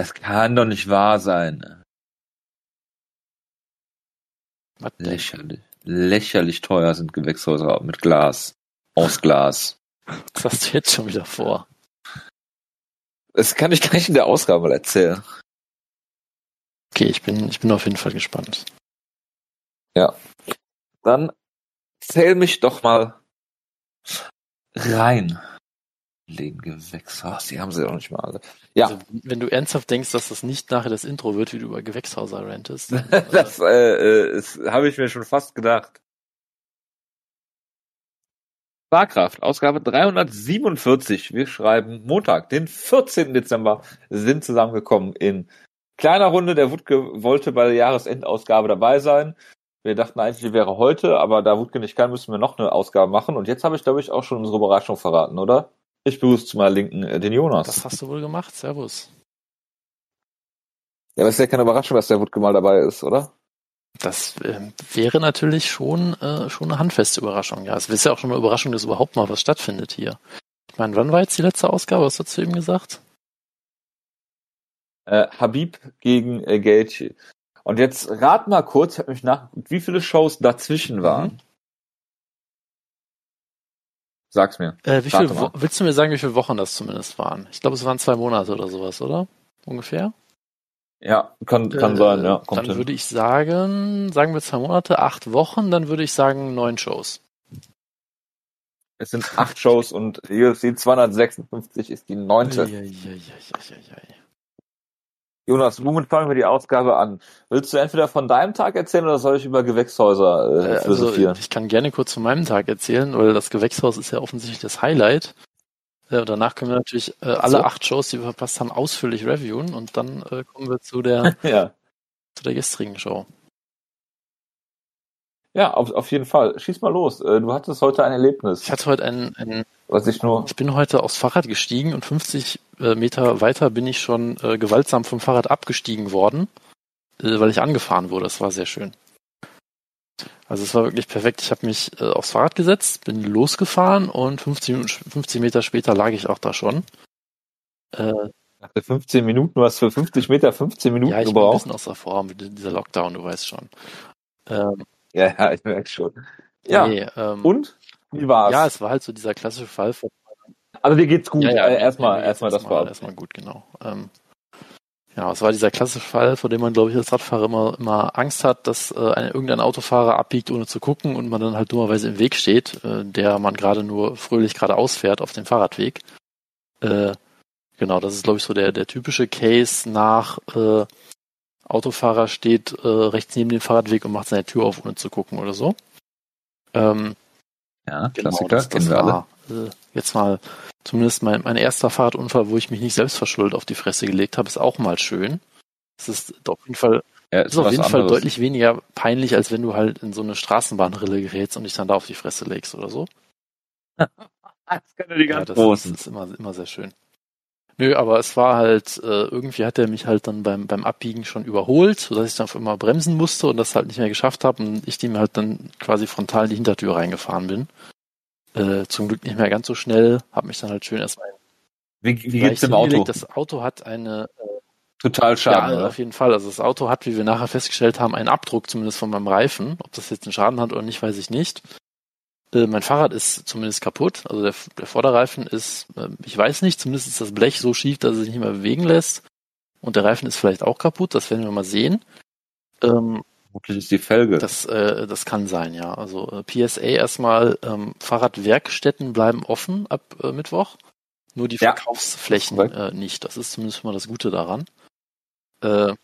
Das kann doch nicht wahr sein. Was denn? Lächerlich. Lächerlich teuer sind Gewächshäuser mit Glas. Aus Glas. Was hast du jetzt schon wieder vor? Das kann ich gleich in der Ausgabe mal erzählen. Okay, ich bin, ich bin auf jeden Fall gespannt. Dann zähl mich doch mal rein. Leben Gewächshaus, die haben sie auch nicht mal alle. Ja, Also, wenn du ernsthaft denkst, dass das nicht nachher das Intro wird, wie du über Gewächshauser rantest. dann, das äh, äh, das habe ich mir schon fast gedacht. Fahrkraft, Ausgabe 347. Wir schreiben Montag, den 14. Dezember, sind zusammengekommen in kleiner Runde. Der Wutke wollte bei der Jahresendausgabe dabei sein. Wir dachten eigentlich, die wäre heute, aber da Wutke nicht kann, müssen wir noch eine Ausgabe machen. Und jetzt habe ich, glaube ich, auch schon unsere Überraschung verraten, oder? Ich begrüße zu meiner Linken äh, den Jonas. das hast du wohl gemacht. Servus. ja, aber es ist ja keine Überraschung, dass der Wutke mal dabei ist, oder? Das ähm, wäre natürlich schon, äh, schon eine handfeste Überraschung. Ja, es ist ja auch schon eine Überraschung, dass überhaupt mal was stattfindet hier. Ich meine, wann war jetzt die letzte Ausgabe? Was hast du eben gesagt? Äh, Habib gegen äh, Gaethje. Und jetzt rat mal kurz, ich habe mich nachgeguckt, wie viele Shows dazwischen waren. Mhm. Sag's mir. Äh, wie viel. Wo- willst du mir sagen, wie viele Wochen das zumindest waren? Ich glaube, es waren zwei Monate oder sowas, oder? Ungefähr? Ja, kann, kann Äh, sein, ja. Kommt Dann hin. würde ich sagen, sagen wir zwei Monate, acht Wochen, dann würde ich sagen neun Shows. Es sind acht Shows und UFC 256 ist die neunte. Eieieiei. Jonas, womit fangen wir die Ausgabe an? Willst du entweder von deinem Tag erzählen oder soll ich über Gewächshäuser äh, Äh, Also, philosophieren? ich kann gerne kurz von meinem Tag erzählen, weil das Gewächshaus ist ja offensichtlich das Highlight. Äh, und danach können wir natürlich äh, alle So. acht Shows, die wir verpasst haben, ausführlich reviewen und dann äh, kommen wir zu der, ja, zu der gestrigen Show. ja auf, auf jeden Fall. Schieß mal los. Äh, Du hattest heute ein Erlebnis, Ich hatte heute ein, ein was ich nur... ich bin heute aufs Fahrrad gestiegen und 50 äh, Meter weiter bin ich schon äh, gewaltsam vom Fahrrad abgestiegen worden, äh, weil ich angefahren wurde. Das war sehr schön. Also es war wirklich perfekt. Ich habe mich äh, aufs Fahrrad gesetzt, bin losgefahren und 50, Minuten, 50 Meter später lag ich auch da schon. Äh, Nach der 15 Minuten, du hast für 50 Meter 15 Minuten ja, ich bin ein gebraucht. bisschen aus der Form, mit dieser Lockdown, du weißt schon. Ähm, Ja, ja, ich merke schon. Ja, nee, ähm, und? Wie war's? ja, es war halt so dieser klassische Fall von also dir geht's gut. Ja, ja, äh, erstmal, erstmal das vorab. erstmal gut, genau. Ähm, ja, es war dieser klassische Fall, vor dem man, glaube ich, als Radfahrer immer, immer Angst hat, dass äh, ein, irgendein Autofahrer abbiegt, ohne zu gucken und man dann halt dummerweise im Weg steht, äh, der man gerade nur fröhlich geradeaus fährt auf dem Fahrradweg. Äh, genau, das ist, glaube ich, so der, der typische Case nach äh, Autofahrer steht äh, rechts neben dem Fahrradweg und macht seine Tür auf, ohne zu gucken oder so. Ähm, Ja, Genau, Klassiker, das, das kennen wir alle. war äh, jetzt mal zumindest mein, mein erster Fahrradunfall, wo ich mich nicht selbst verschuldet auf die Fresse gelegt habe, ist auch mal schön. Es ist auf jeden Fall, Ja, ist auf jeden Fall deutlich weniger peinlich, als wenn du halt in so eine Straßenbahnrille gerätst und dich dann da auf die Fresse legst oder so. Das können die Ja, ganz das großen. ist immer, immer sehr schön. Nö, aber es war halt, äh, irgendwie hat er mich halt dann beim, beim Abbiegen schon überholt, sodass ich dann auf einmal bremsen musste und das halt nicht mehr geschafft habe und ich dem halt dann quasi frontal in die Hintertür reingefahren bin. Äh, zum Glück nicht mehr ganz so schnell, habe mich dann halt schön erstmal Wie, wie geht's dem Auto? Das Auto hat eine, Total Schaden, ja, oder? auf jeden Fall. Also das Auto hat, wie wir nachher festgestellt haben, einen Abdruck zumindest von meinem Reifen. Ob das jetzt einen Schaden hat oder nicht, weiß ich nicht. Äh, mein Fahrrad ist zumindest kaputt. Also der, der Vorderreifen ist, äh, ich weiß nicht, zumindest ist das Blech so schief, dass es sich nicht mehr bewegen lässt. Und der Reifen ist vielleicht auch kaputt, das werden wir mal sehen. Ähm, Vermutlich ist die Felge. das, äh, das kann sein, ja. Also äh, PSA erstmal, ähm, Fahrradwerkstätten bleiben offen ab äh, Mittwoch. Nur die Ja, Verkaufsflächen korrekt. äh, nicht. Das ist zumindest mal das Gute daran. Äh,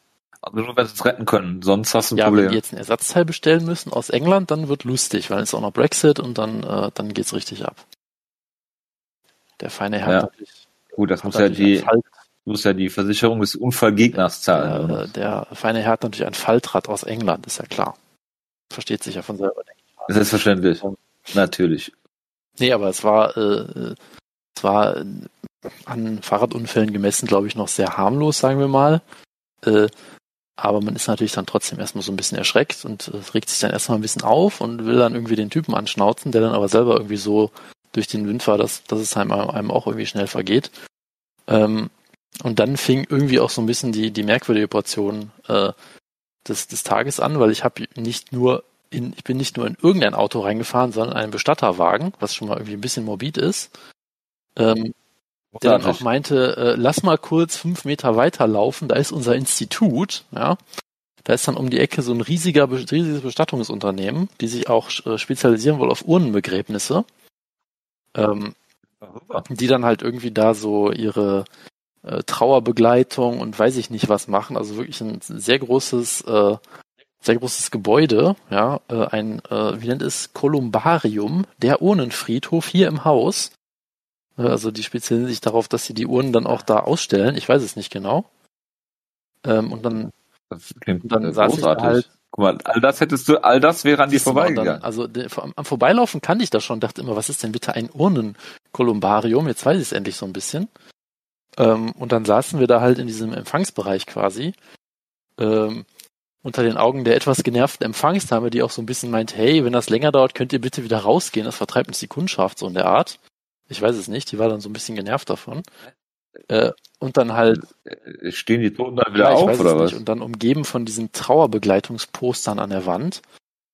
also nur wenn sie es retten können, sonst hast du ein ja, wenn Problem. die jetzt ein Ersatzteil bestellen müssen aus England, dann wird lustig, weil es auch noch Brexit und dann, äh, dann geht's richtig ab. Der feine Herr Ja. hat natürlich, Gut, das muss ja die, muss ja die Versicherung des Unfallgegners zahlen. äh, der feine Herr hat natürlich ein Faltrad aus England, ist ja klar. Versteht sich ja von selber. denke ich. Selbstverständlich. Natürlich. Nee, aber es war, äh, es war an Fahrradunfällen gemessen, glaube ich, noch sehr harmlos, sagen wir mal. Äh, aber man ist natürlich dann trotzdem erstmal so ein bisschen erschreckt und äh, regt sich dann erstmal ein bisschen auf und will dann irgendwie den Typen anschnauzen, der dann aber selber irgendwie so durch den Wind war, dass, dass es einem, auch irgendwie schnell vergeht. Ähm, und dann fing irgendwie auch so ein bisschen die, die merkwürdige Portion äh, des, des Tages an, weil ich habe nicht nur in, ich bin nicht nur in irgendein Auto reingefahren, sondern in einen Bestatterwagen, was schon mal irgendwie ein bisschen morbid ist. Ähm, der dann auch meinte, äh, lass mal kurz fünf Meter weiterlaufen, da ist unser Institut, ja. Da ist dann um die Ecke so ein riesiger, riesiges Bestattungsunternehmen, die sich auch äh, spezialisieren wollen auf Urnenbegräbnisse. Ähm, die dann halt irgendwie da so ihre äh, Trauerbegleitung und weiß ich nicht was machen. Also wirklich ein sehr großes, äh, sehr großes Gebäude, ja, äh, ein, äh, wie nennt es, Kolumbarium, der Urnenfriedhof hier im Haus. Äh, also die spezialisieren sich darauf, dass sie die Urnen dann auch da ausstellen. Ich weiß es nicht genau. Ähm, und dann, das klingt dann saß ich da halt Guck mal, all das hättest du, all das wäre an dir vorbeigegangen. also am Vorbeilaufen kannte ich das schon, dachte immer, was ist denn bitte ein Urnenkolumbarium? Jetzt weiß ich es endlich so ein bisschen. Ähm, und dann saßen wir da halt in diesem Empfangsbereich quasi. Ähm, unter den Augen der etwas genervten Empfangsdame, die auch so ein bisschen meint, hey, wenn das länger dauert, könnt ihr bitte wieder rausgehen, das vertreibt uns die Kundschaft, so in der Art. Ich weiß es nicht, die war dann so ein bisschen genervt davon. Äh, und dann halt. Äh, stehen die Toten dann wieder ja, auf, oder was? Nicht. Und dann umgeben von diesen Trauerbegleitungspostern an der Wand.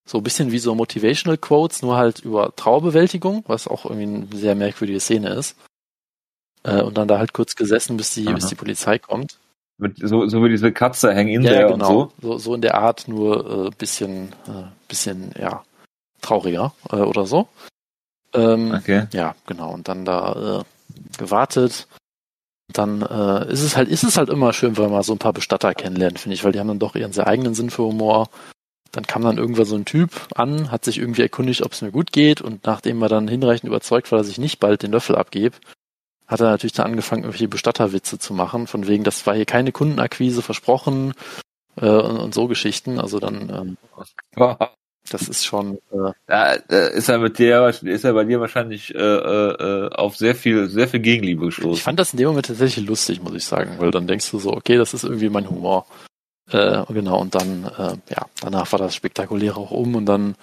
So ein bisschen wie so Motivational Quotes, nur halt über Trauerbewältigung, was auch irgendwie eine sehr merkwürdige Szene ist. Äh, und dann da halt kurz gesessen, bis die, bis die Polizei kommt. Mit, so, so wie diese Katze hängen in ja, der genau. und so. so. So in der Art, nur äh, bisschen, äh, bisschen, ja, trauriger äh, oder so. Ähm, okay. Ja, genau. Und dann da äh, gewartet. Dann äh, ist es halt, ist es halt immer schön, wenn man so ein paar Bestatter kennenlernt, finde ich, weil die haben dann doch ihren sehr eigenen Sinn für Humor. Dann kam dann irgendwann so ein Typ an, hat sich irgendwie erkundigt, ob es mir gut geht und nachdem er dann hinreichend überzeugt war, dass ich nicht bald den Löffel abgebe, hat er natürlich dann angefangen, irgendwelche Bestatterwitze zu machen, von wegen, das war hier keine Kundenakquise versprochen äh, und, und so Geschichten. Also dann ähm, Das ist schon. Äh, ja, ist er mit dir, ist er bei dir wahrscheinlich äh, äh, auf sehr viel, sehr viel Gegenliebe gestoßen. Ich fand das in dem Moment tatsächlich lustig, muss ich sagen, weil dann denkst du so, okay, das ist irgendwie mein Humor. Äh, genau, und dann, äh, ja, danach war das spektakulär auch um und dann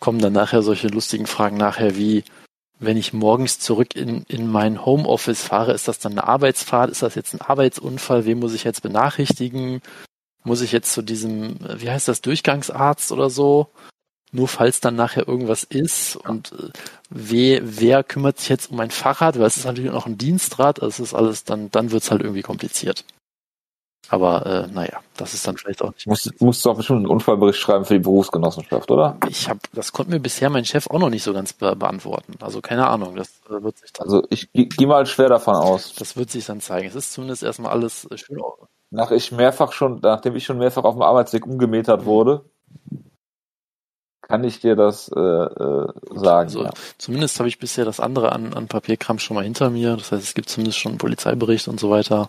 kommen dann nachher solche lustigen Fragen nachher wie, wenn ich morgens zurück in, in mein Homeoffice fahre, ist das dann eine Arbeitsfahrt? Ist das jetzt ein Arbeitsunfall? Wen muss ich jetzt benachrichtigen? Muss ich jetzt zu diesem, wie heißt das, Durchgangsarzt oder so? Nur falls dann nachher irgendwas ist und äh, wer, wer kümmert sich jetzt um mein Fahrrad, weil es ist natürlich noch ein Dienstrad, also es ist alles, dann, dann wird's halt irgendwie kompliziert. Aber äh, naja, das ist dann vielleicht auch nicht. Musst, musst du auch bestimmt einen Unfallbericht schreiben für die Berufsgenossenschaft, oder? Ich habe, das konnte mir bisher mein Chef auch noch nicht so ganz be beantworten. Also keine Ahnung, das äh, wird sich dann. Also ich gehe mal schwer davon aus. Das wird sich dann zeigen. Es ist zumindest erstmal alles äh, schön nach ich mehrfach schon, nachdem ich schon mehrfach auf dem Arbeitsweg umgemetert wurde, kann ich dir das äh, äh, sagen. Also, ja. Zumindest habe ich bisher das andere an, an Papierkram schon mal hinter mir. Das heißt, es gibt zumindest schon einen Polizeibericht und so weiter.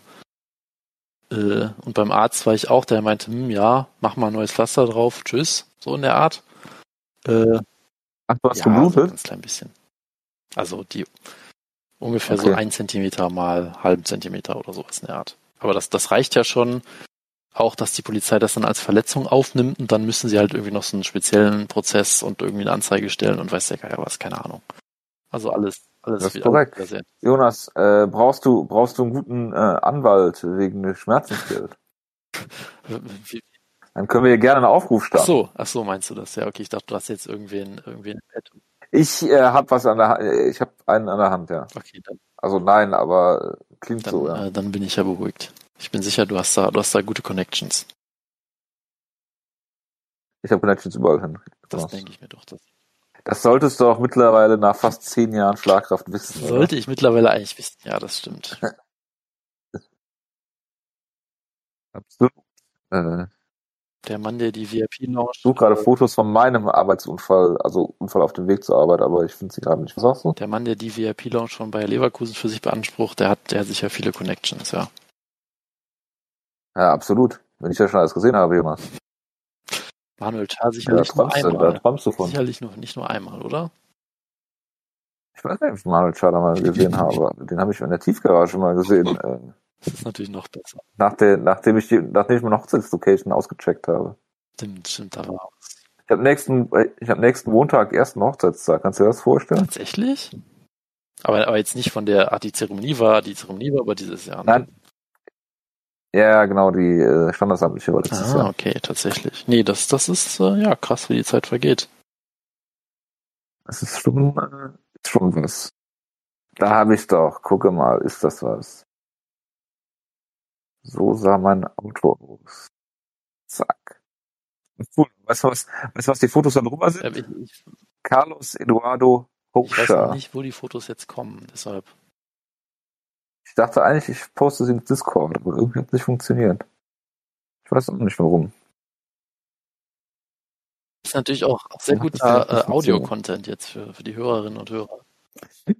Äh, und beim Arzt war ich auch, der meinte, hm, ja, mach mal ein neues Pflaster drauf, tschüss, so in der Art. Äh, Ach, du hast ja, geblutet? So ein ganz klein bisschen. Also die ungefähr okay. so ein Zentimeter mal halben Zentimeter oder sowas in der Art. Aber das, das reicht ja schon. Auch, dass die Polizei das dann als Verletzung aufnimmt und dann müssen sie halt irgendwie noch so einen speziellen Prozess und irgendwie eine Anzeige stellen und weiß der Geier was, keine Ahnung. Also alles, alles das ist korrekt. Jonas, äh, brauchst du brauchst du einen guten äh, Anwalt wegen Schmerzensgeld? Dann können wir hier gerne einen Aufruf starten. Ach so, ach so, meinst du das? Ja, okay, ich dachte, du hast jetzt irgendwen, irgendwen Ich äh, habe was an der Hand, ich habe einen an der Hand, ja. Okay, dann. Also nein, aber Klingt dann, so, ja. Äh, dann bin ich ja beruhigt. Ich bin sicher, du hast da, du hast da gute Connections. Ich habe Connections überall hin. Das denke ich mir doch. Das, das solltest du auch mittlerweile nach fast zehn Jahren Schlagkraft wissen. Sollte oder? ich mittlerweile eigentlich wissen. Ja, das stimmt. Absolut. Äh, der Mann, der die VIP-Lounge. Ich suche gerade Fotos von meinem Arbeitsunfall, also Unfall auf dem Weg zur Arbeit, aber ich finde sie gerade nicht. Was sagst du? Der Mann, der die VIP-Lounge schon bei Leverkusen für sich beansprucht, der hat, der hat sicher viele Connections, ja. Ja, absolut. Wenn ich ja schon alles gesehen habe, Jonas. Manuel Char sicherlich ja, nur einmal. Da träumst du von. Sicherlich nur, nicht nur einmal, oder? Ich weiß nicht, ob ich Manuel Char da mal gesehen habe. Den habe ich in der Tiefgarage mal gesehen. Das ist natürlich noch besser. Nach der, nachdem ich die, nachdem ich meine Hochzeitslocation ausgecheckt habe. Stimmt, stimmt, da war was. Ich habe nächsten, ich habe nächsten Montag ersten Hochzeitstag. Kannst du dir das vorstellen? Tatsächlich? Aber, aber jetzt nicht von der Art, die Zeremonie war, die Zeremonie war, aber dieses Jahr. Ne? Nein, Ja, genau, die äh, standesamtliche war letztes Ah, Jahr. okay, tatsächlich. Nee, das, das ist äh, ja krass, wie die Zeit vergeht. Das ist schon, äh, schon was. Da habe ich doch, gucke mal, ist das was? So sah mein Auto aus. Zack. Cool. Weißt du, was, weißt du, was die Fotos da drüber sind? Äh, Ich, ich, Carlos Eduardo ich weiß nicht, wo die Fotos jetzt kommen, deshalb. Ich dachte eigentlich, ich poste sie ins Discord, aber irgendwie hat es nicht funktioniert. Ich weiß auch nicht warum. Ist natürlich auch sehr das ist guter äh, Audio-Content jetzt für, für die Hörerinnen und Hörer.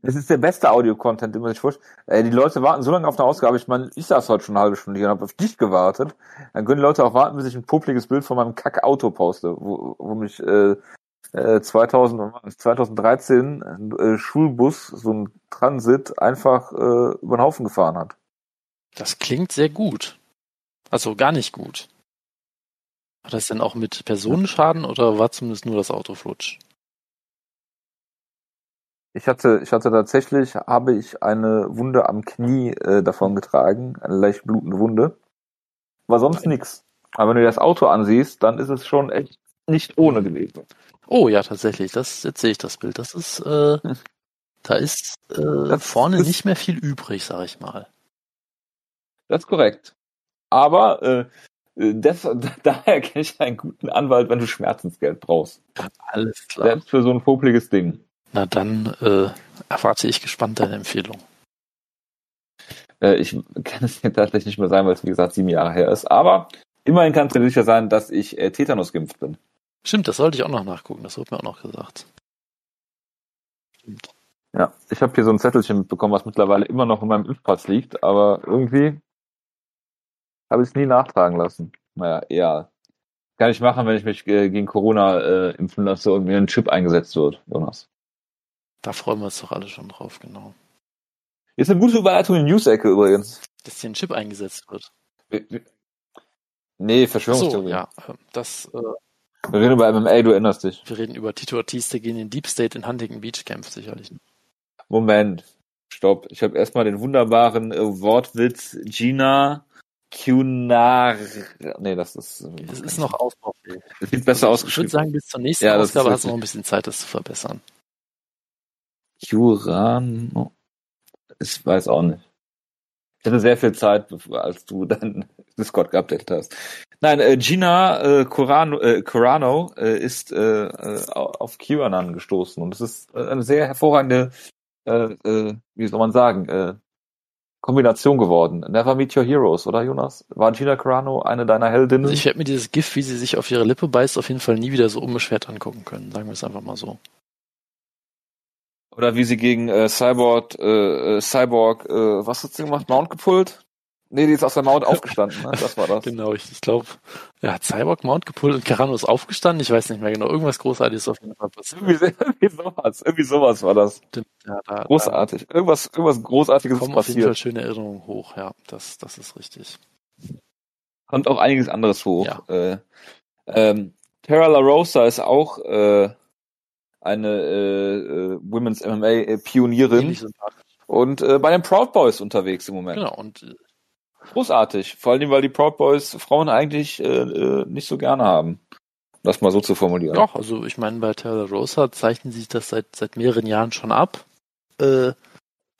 Das ist der beste Audio-Content, den man sich vorstellt. Äh, die Leute warten so lange auf eine Ausgabe. Ich meine, ich saß heute schon eine halbe Stunde hier und habe auf dich gewartet. Dann können die Leute auch warten, bis ich ein publikes Bild von meinem Kack-Auto poste, wo, wo mich äh, äh, 2000, wann war das? 2013 ein äh, Schulbus, so ein Transit, einfach äh, über den Haufen gefahren hat. Das klingt sehr gut. Also gar nicht gut. Hat das denn auch mit Personenschaden oder war zumindest nur das Auto flutsch? Ich hatte, ich hatte tatsächlich, habe ich eine Wunde am Knie äh, davon getragen, eine leicht blutende Wunde. War sonst nix. Aber wenn du dir das Auto ansiehst, dann ist es schon echt nicht ohne gewesen. Oh ja, tatsächlich. Das jetzt sehe ich das Bild. Das ist, äh, da ist äh, vorne ist- nicht mehr viel übrig, sag ich mal. Das ist korrekt. Aber äh, das, daher kenne ich einen guten Anwalt, wenn du Schmerzensgeld brauchst. Alles klar. Selbst für so ein popliges Ding. Na dann äh, erwarte ich gespannt deine Empfehlung. Äh, ich kann es dir tatsächlich nicht mehr sagen, weil es wie gesagt sieben Jahre her ist. Aber immerhin du dir sicher sein, dass ich äh, Tetanus geimpft bin. Stimmt, das sollte ich auch noch nachgucken. Das wurde mir auch noch gesagt. Stimmt. Ja, ich habe hier so ein Zettelchen mitbekommen, was mittlerweile immer noch in meinem Impfpass liegt, aber irgendwie habe ich es nie nachtragen lassen. Naja, eher. Kann ich machen, wenn ich mich äh, gegen Corona äh, impfen lasse und mir ein Chip eingesetzt wird, Jonas. Da freuen wir uns doch alle schon drauf, genau. Ist eine gute Überleitung in die News-Ecke übrigens. Dass hier ein Chip eingesetzt wird. Wir- wir- Nee, So, Verschwörungstheorie. ja. äh, Das, äh, Wir reden über MMA, du erinnerst dich. wir reden über Tito Ortiz, der gegen den Deep State in Huntington Beach kämpft, sicherlich. Moment, stopp. Ich habe erstmal den wunderbaren äh, Wortwitz Gina Cunar. Nee, das ist. äh, Es ist noch ausbaufähig. Das sieht besser Ich würde ausgeschrieben. sagen, bis zur nächsten Ja, das Ausgabe hast du noch ein bisschen Zeit, das zu verbessern. Curano. Ich weiß auch nicht. Ich hatte sehr viel Zeit, als du dann Discord geupdatet hast. Nein, äh, Gina äh, Corano, äh, Corano äh, ist äh, äh, auf QAnon gestoßen und es ist äh, eine sehr hervorragende, äh, äh, wie soll man sagen, äh, Kombination geworden. Never Meet Your Heroes, oder Jonas? War Gina Carano eine deiner Heldinnen? Also ich werde mir dieses GIF, wie sie sich auf ihre Lippe beißt, auf jeden Fall nie wieder so unbeschwert angucken können. Sagen wir es einfach mal so. Oder wie sie gegen äh, Cyborg, äh, äh, Cyborg, äh, was hat sie gemacht? Mount gepullt? Nee, die ist aus der Mount aufgestanden, ne? Das war das. Genau, ich, ich glaube, ja, hat Cyborg Mount gepullt und Carano ist aufgestanden. Ich weiß nicht mehr genau. Irgendwas Großartiges auf jeden Fall passiert. Irgendwie, irgendwie sowas, irgendwie sowas war das. Ja, da, Großartig. Irgendwas, irgendwas da Großartiges ist kommen auf jeden Fall passiert. schöne Erinnerungen hoch. Ja, das, das ist richtig. Kommt auch einiges anderes hoch. Ja. Äh, ähm, Tara LaRosa ist auch äh, eine äh, äh, Women's MMA äh, Pionierin und äh, bei den Proud Boys unterwegs im Moment. Genau, und äh, Großartig. Vor allem, weil die Proud Boys Frauen eigentlich äh, äh, nicht so gerne haben. Das mal so zu formulieren. ja, also ich meine, bei Taylor Rosa zeichnen sich das seit, seit mehreren Jahren schon ab. Äh,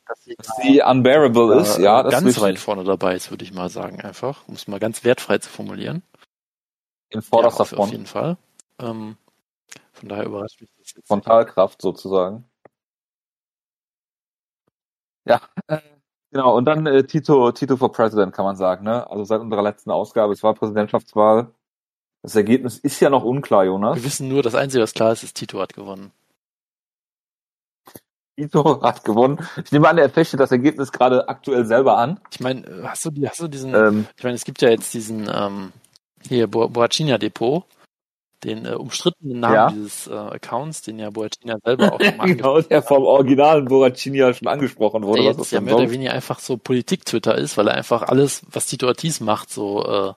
dass sie Dass sie unbearable ist, ja, das ganz weit vorne dabei ist, würde ich mal sagen, einfach. Um es mal ganz wertfrei zu formulieren. in vorderster ja, auf, auf jeden Fall. Ähm, von daher überrascht mich das jetzt. Frontalkraft sozusagen. Ja, äh, genau. Und dann äh, Tito, Tito for President kann man sagen. Ne? Also seit unserer letzten Ausgabe, es war Präsidentschaftswahl. Das Ergebnis ist ja noch unklar, Jonas. Wir wissen nur, das Einzige, was klar ist, ist, Tito hat gewonnen. Tito hat gewonnen. Ich nehme an, er fechtet das Ergebnis gerade aktuell selber an. Ich meine, äh, hast du die, hast du diesen, Ähm, ich meine, es gibt ja jetzt diesen, ähm, hier, Bo Boacina Depot, den äh, umstrittenen Namen Ja. dieses äh, Accounts, den ja Boacina selber auch schon genau, der vom originalen Borracini ja schon angesprochen wurde. der was jetzt das ja mehr oder weniger einfach so Politik-Twitter ist, weil er einfach alles, was Tito Ortiz macht, so äh,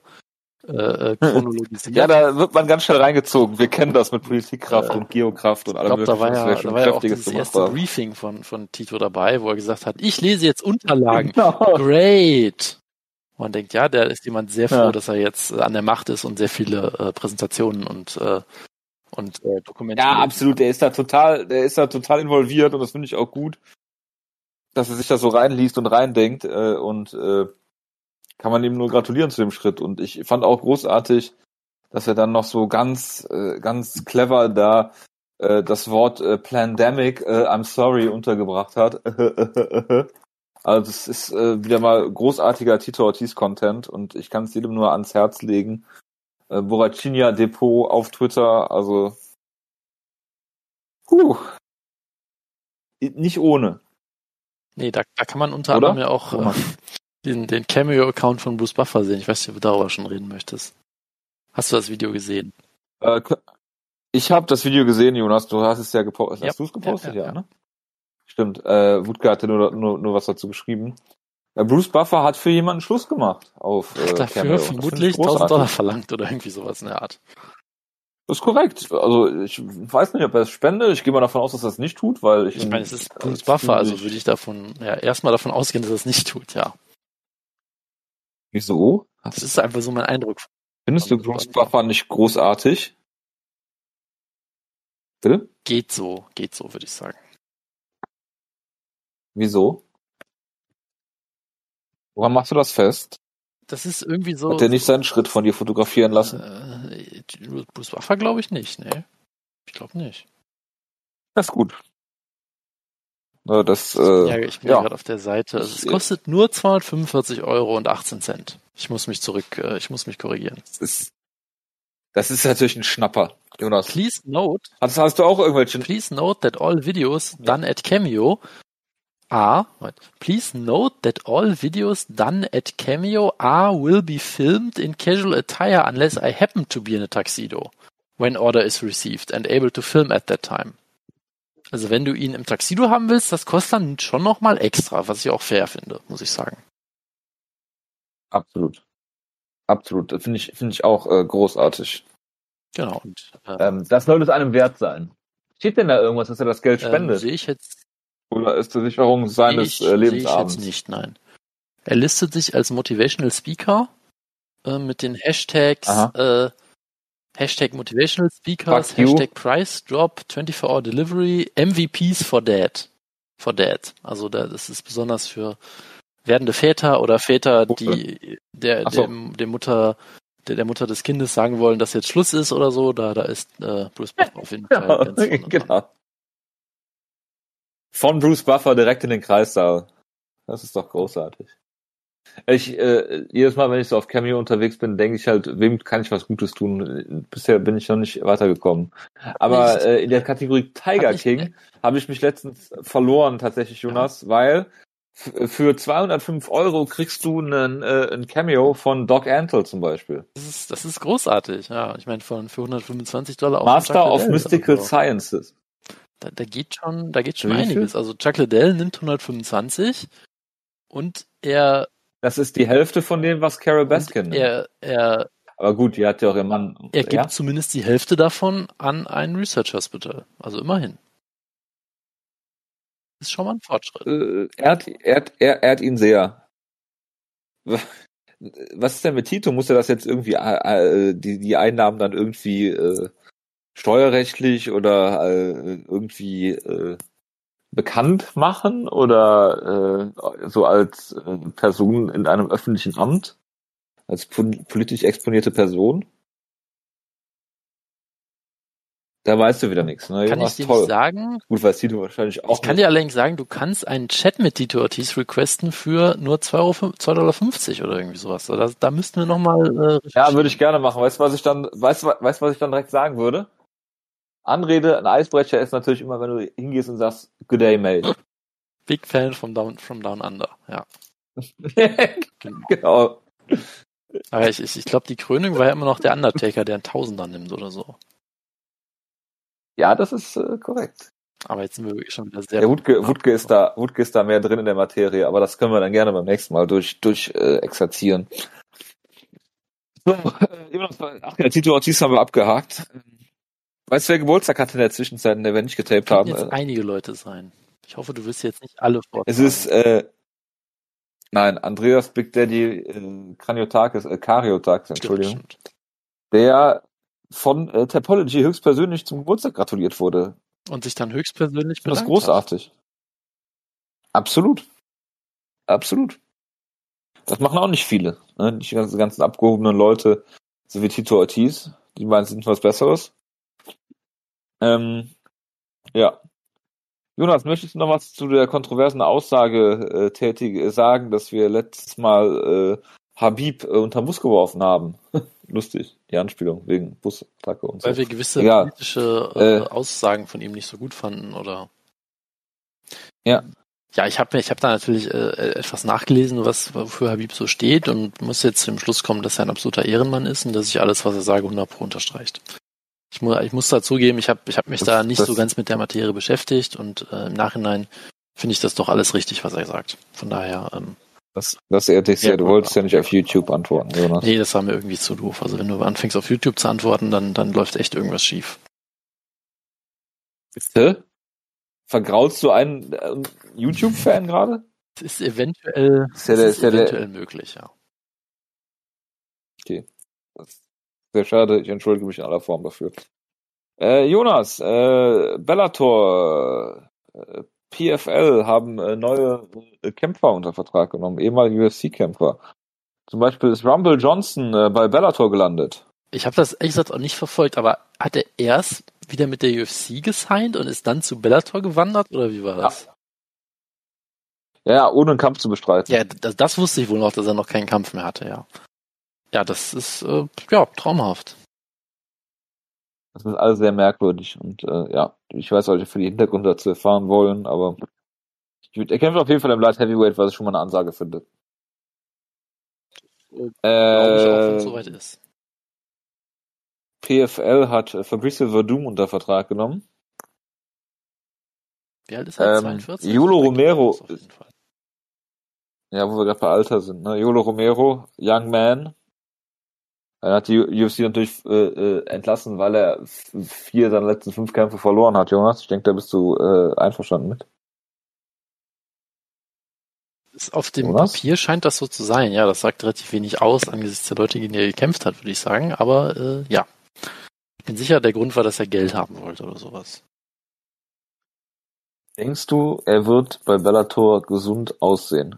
äh, äh, chronologisiert. Ja, da wird man ganz schnell reingezogen. Wir kennen das mit Politikkraft Äh, und Geokraft und ich allem glaube, da war ja, wir da schon war ja auch gemacht erste. Briefing von, von Tito dabei, wo er gesagt hat, ich lese jetzt Unterlagen. Genau. Great. Man denkt, ja, der ist jemand sehr froh, Ja. dass er jetzt äh, an der Macht ist und sehr viele äh, Präsentationen und äh, und äh, Dokumente. Ja, absolut. Der ist da total, der ist da total involviert und das finde ich auch gut, dass er sich da so reinliest und reindenkt äh, und äh, kann man ihm nur gratulieren zu dem Schritt. Und ich fand auch großartig, dass er dann noch so ganz, äh, ganz clever da äh, das Wort äh, Plandemic, äh, I'm sorry, untergebracht hat. also es ist äh, wieder mal großartiger Tito Ortiz Content und ich kann es jedem nur ans Herz legen. Äh, Boracinia Depot auf Twitter, also Puh. Nicht ohne. Nee, da, da kann man unter Oder? anderem ja auch äh, den, den Cameo-Account von Bruce Buffer sehen. Ich weiß nicht, ob du darüber schon reden möchtest. Hast du das Video gesehen? Äh, ich habe das Video gesehen, Jonas. Du hast es ja gepostet. Ja. Hast du es gepostet? Ja, Ja, ja, ja. ne? Stimmt. Äh, Wutke hatte nur, nur, nur was dazu geschrieben. Äh, Bruce Buffer hat für jemanden Schluss gemacht auf äh, Dafür Cameo. Vermutlich ich 1000 großartig. Dollar verlangt oder irgendwie sowas in der Art. Das ist korrekt. Also ich weiß nicht, ob er es spendet. Ich gehe mal davon aus, dass er es nicht tut, weil ich. Ich meine, es ist als Bruce Buffer, also würde ich davon, ja, erstmal davon ausgehen, dass er es nicht tut, ja. Wieso? Das ist einfach so mein Eindruck. Findest du Bruce Buffer nicht großartig? Bitte? Geht so, geht so, würde ich sagen. Wieso? Woran machst du das fest? Das ist irgendwie so. Hat der nicht seinen Schritt von dir fotografieren lassen? Äh, Bruce Buffer glaube ich nicht, ne? Ich glaube nicht. Das ist gut. Na, Das, äh, ja, ich bin ja. gerade auf der Seite. Also es Ich- kostet nur 245 Euro und 18 Cent. Ich muss mich zurück, äh, ich muss mich korrigieren. das ist, das ist natürlich ein Schnapper, Jonas. Please note, Hast, hast du auch irgendwelche? please note that all videos done at Cameo are, please note that all videos done at Cameo are will be filmed in casual attire unless I happen to be in a tuxedo when order is received and able to film at that time. Also wenn du ihn im Tuxedo haben willst, das kostet dann schon nochmal extra, was ich auch fair finde, muss ich sagen. Absolut. Absolut. Finde ich, finde ich auch äh, großartig. Genau. Und, äh, Ähm, das sollte es einem wert sein. Steht denn da irgendwas, dass er das Geld ähm, spendet? sehe ich jetzt Oder ist zur Sicherung seines ich, äh, ich Lebensabends? jetzt nicht, nein. Er listet sich als Motivational Speaker äh, mit den Hashtags äh, Hashtag Motivational Speakers, Fuck you. Hashtag Price Drop, 24-Hour Delivery, MVPs for Dad. For Dad. Also da, das ist besonders für werdende Väter oder Väter, die der, so. der, der Mutter der, der Mutter des Kindes sagen wollen, dass jetzt Schluss ist oder so, da, da ist äh, Bruce Buffer auf jeden Fall Ja, ganz genau. Von Bruce Buffer direkt in den Kreissaal. Das ist doch großartig. Ich, äh, jedes Mal, wenn ich so auf Cameo unterwegs bin, denke ich halt, wem kann ich was Gutes tun? Bisher bin ich noch nicht weitergekommen. Aber Nicht. äh, in der Kategorie Tiger nicht- King habe ich mich letztens verloren, tatsächlich, Jonas, weil f- für 205 Euro kriegst du einen, äh, ein Cameo von Doc Antle zum Beispiel. Das ist, das ist großartig, ja. Ich meine, von für 125 Dollar auf Master of Mystical also, Sciences. Da, da geht schon, da geht schon Wie viel? einiges. Also Chuck Liddell nimmt 125 und er, Das ist die Hälfte von dem, was Carol Baskin nimmt. er, er, Aber gut, die hat ja auch ihren Mann. er gibt ja? zumindest die Hälfte davon an ein Research Hospital. Also immerhin. Ist schon mal ein Fortschritt. Äh, ehrt, ehrt, ehrt, ehrt ihn sehr. Was ist denn mit Tito? Muss er das jetzt irgendwie, äh, äh, die, die Einnahmen dann irgendwie äh, steuerrechtlich oder äh, irgendwie äh, bekannt machen oder äh, so als äh, Person in einem öffentlichen Amt? Als pol- politisch exponierte Person? Da weißt du wieder nichts, ne? Kann ich dir toll. sagen. Gut, weiß Tito wahrscheinlich auch Ich kann nicht. dir allerdings sagen, du kannst einen Chat mit Tito Ortiz requesten für nur 2,50 Euro, 2,50 Dollar oder irgendwie sowas. Da, da müssten wir nochmal äh, Ja, würde ich gerne machen. Weißt du, was ich dann, weißt du, weißt, du, was ich dann direkt sagen würde? Anrede, ein Eisbrecher ist natürlich immer, wenn du hingehst und sagst, Good day, mate. Big Fan from Down, from Down Under. Ja, genau. Aber ich, ich, ich glaube, die Krönung war ja immer noch der Undertaker, der einen Tausender nimmt oder so. Ja, das ist äh, korrekt. Aber jetzt sind wir wirklich schon wieder sehr. Ja, Wutke, Wutke ist da, Wutke ist da mehr drin in der Materie, aber das können wir dann gerne beim nächsten Mal durch, durch äh, exerzieren. So, äh, Jonas, ach ja, Tito Ortiz haben wir abgehakt. Weißt du, wer Geburtstag hatte in der Zwischenzeit, in der wir nicht getaped haben? jetzt Äh, einige Leute sein. Ich hoffe, du wirst jetzt nicht alle vor. Es ist, äh, Nein, Andreas Big Daddy äh, Kraniotakis, äh, Kariotakis, Entschuldigung. Stimmt, stimmt. Der von äh, Topology höchstpersönlich zum Geburtstag gratuliert wurde. Und sich dann höchstpersönlich bedankt Das ist großartig. Hat. Absolut. Absolut. Das machen auch nicht viele. Ne? Nicht die ganzen, ganzen abgehobenen Leute, so wie Tito Ortiz. Die meinen, sind was Besseres. Ähm, ja. Jonas, möchtest du noch was zu der kontroversen Aussage äh, tätig äh, sagen, dass wir letztes Mal äh, Habib äh, unter Bus geworfen haben? Lustig, die Anspielung wegen Busattacke und so. Weil wir gewisse Egal. politische äh, äh, Aussagen von ihm nicht so gut fanden, oder? Ja. Ja, ich habe ich hab da natürlich äh, etwas nachgelesen, was wofür Habib so steht und muss jetzt zum Schluss kommen, dass er ein absoluter Ehrenmann ist und dass ich alles, was er sage, 100 pro unterstreicht. Ich, mu ich muss da zugeben, ich habe ich hab mich das, da nicht so ganz mit der Materie beschäftigt und äh, im Nachhinein finde ich das doch alles richtig, was er sagt. Von daher. Ähm, das, das ehrt dich sehr. Du wolltest ja nicht auf YouTube antworten, Jonas. Nee, das war mir irgendwie zu doof. Also wenn du anfängst auf YouTube zu antworten, dann, dann läuft echt irgendwas schief. Bitte? Vergraulst du einen äh, YouTube-Fan gerade? Das ist eventuell, ist ja der, ist eventuell der, möglich, ja. Okay. Das sehr schade. Ich entschuldige mich in aller Form dafür. Äh, Jonas, äh, Bellator, äh, PFL haben äh, neue äh, Kämpfer unter Vertrag genommen, ehemalige UFC-Kämpfer. Zum Beispiel ist Rumble Johnson äh, bei Bellator gelandet. Ich habe das ehrlich gesagt auch nicht verfolgt, aber hat er erst wieder mit der UFC gesigned und ist dann zu Bellator gewandert oder wie war das? Ja, ja ohne einen Kampf zu bestreiten. Ja, das, das, wusste ich wohl noch, dass er noch keinen Kampf mehr hatte, ja. Ja, das ist äh, ja traumhaft. Das ist alles sehr merkwürdig und äh, ja, ich weiß auch nicht für die Hintergründe dazu erfahren wollen, aber er kämpft auf jeden Fall im Light Heavyweight, was ich schon mal eine Ansage finde. Äh, ich auch, es soweit ist. PFL hat äh, Fabricio Verdum unter Vertrag genommen. Wie alt ist er? Ähm, 42? Jolo Romero. Ja, wo wir gerade bei Alter sind. Ne? Jolo Romero, Young Man. Er hat die UFC natürlich äh, äh, entlassen, weil er vier seiner letzten fünf Kämpfe verloren hat, Jonas. Ich denke, da bist du äh, einverstanden mit. Auf dem Jonas? Papier scheint das so zu sein. Ja, das sagt relativ wenig aus angesichts der Leute, gegen die er gekämpft hat, würde ich sagen. Aber äh, ja, ich bin sicher, der Grund war, dass er Geld haben wollte oder sowas. Denkst du, er wird bei Bellator gesund aussehen?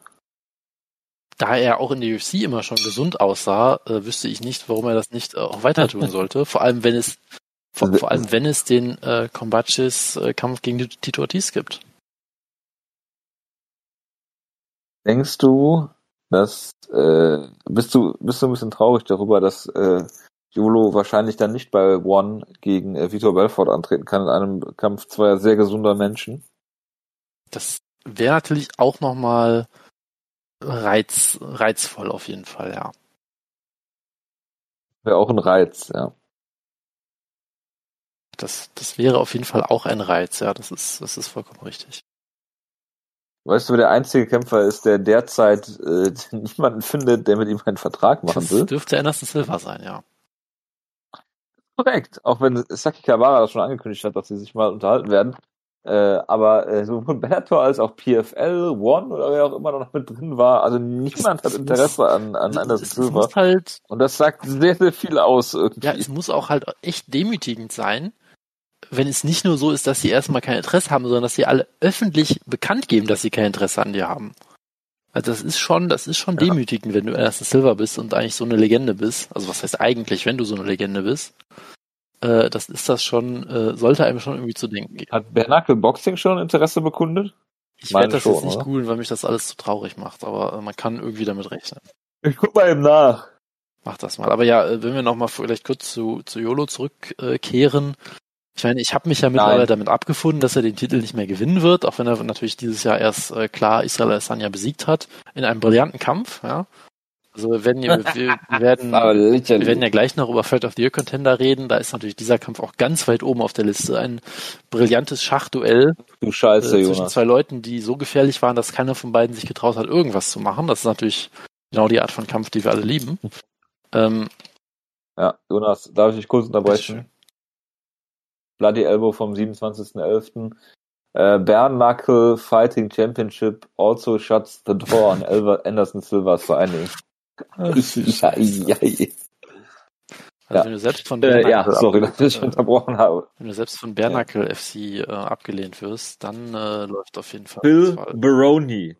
Da er auch in der UFC immer schon gesund aussah, äh, wüsste ich nicht, warum er das nicht äh, auch weiter tun sollte. vor allem, wenn es vor, vor allem, wenn es den äh, Combatis äh, Kampf gegen Tito Ortiz gibt. Denkst du, dass äh, bist du bist du ein bisschen traurig darüber, dass äh, Jolo wahrscheinlich dann nicht bei One gegen äh, Vitor Belfort antreten kann in einem Kampf zweier sehr gesunder Menschen. Das wäre natürlich auch nochmal reiz, reizvoll auf jeden Fall, ja. Wäre auch ein Reiz, ja. Das, das wäre auf jeden Fall auch ein Reiz, ja, das ist, das ist vollkommen richtig. Weißt du, wer der einzige Kämpfer ist, der derzeit äh, niemanden findet, der mit ihm einen Vertrag machen das will? Das dürfte Anderson Silva sein, ja. Korrekt, auch wenn Saki Kawara das schon angekündigt hat, dass sie sich mal unterhalten werden. Äh, aber äh, sowohl Bellator als auch PFL, One oder wer auch immer noch mit drin war, also niemand hat Interesse an, an Anderson Silva. Halt, Und das sagt sehr, sehr viel aus irgendwie. Ja, es muss auch halt echt demütigend sein, wenn es nicht nur so ist, dass sie erstmal kein Interesse haben, sondern dass sie alle öffentlich bekannt geben, dass sie kein Interesse an dir haben. Also das ist schon, das ist schon ja. demütigend, wenn du Anderson Silver bist und eigentlich so eine Legende bist. Also was heißt eigentlich, wenn du so eine Legende bist? Äh, das ist das schon, äh, sollte einem schon irgendwie zu denken geben. Hat Bernacle Boxing schon Interesse bekundet? Ich werde das schon, jetzt nicht googeln, weil mich das alles zu traurig macht, aber äh, man kann irgendwie damit rechnen. Ich guck mal eben nach. Mach das mal. Aber ja, äh, wenn wir nochmal vielleicht kurz zu, zu YOLO zurückkehren, ich meine, ich habe mich ja mittlerweile Nein. damit abgefunden, dass er den Titel nicht mehr gewinnen wird, auch wenn er natürlich dieses Jahr erst äh, klar Israel Adesanya besiegt hat, in einem brillanten Kampf, ja. Also wir werden, wir, wir werden, wir werden ja gleich noch über Fight of the Year Contender reden. Da ist natürlich dieser Kampf auch ganz weit oben auf der Liste. Ein brillantes Schachduell du Scheiße, äh, zwischen Jonas. zwei Leuten, die so gefährlich waren, dass keiner von beiden sich getraut hat, irgendwas zu machen. Das ist natürlich genau die Art von Kampf, die wir alle lieben. Ähm, ja, Jonas, darf ich dich kurz unterbrechen? Bloody Elbow vom 27.11. Äh, Bare Fighting Championship also shuts the door on Anderson Silvers signing. Ja, ja, ja. Also ja. wenn du selbst von Bernacle, äh, ja, sorry, dass ich äh, unterbrochen habe. Wenn du selbst von Bernacle ja. FC äh, abgelehnt wirst, dann äh, läuft auf jeden Fall. Bill Baroni,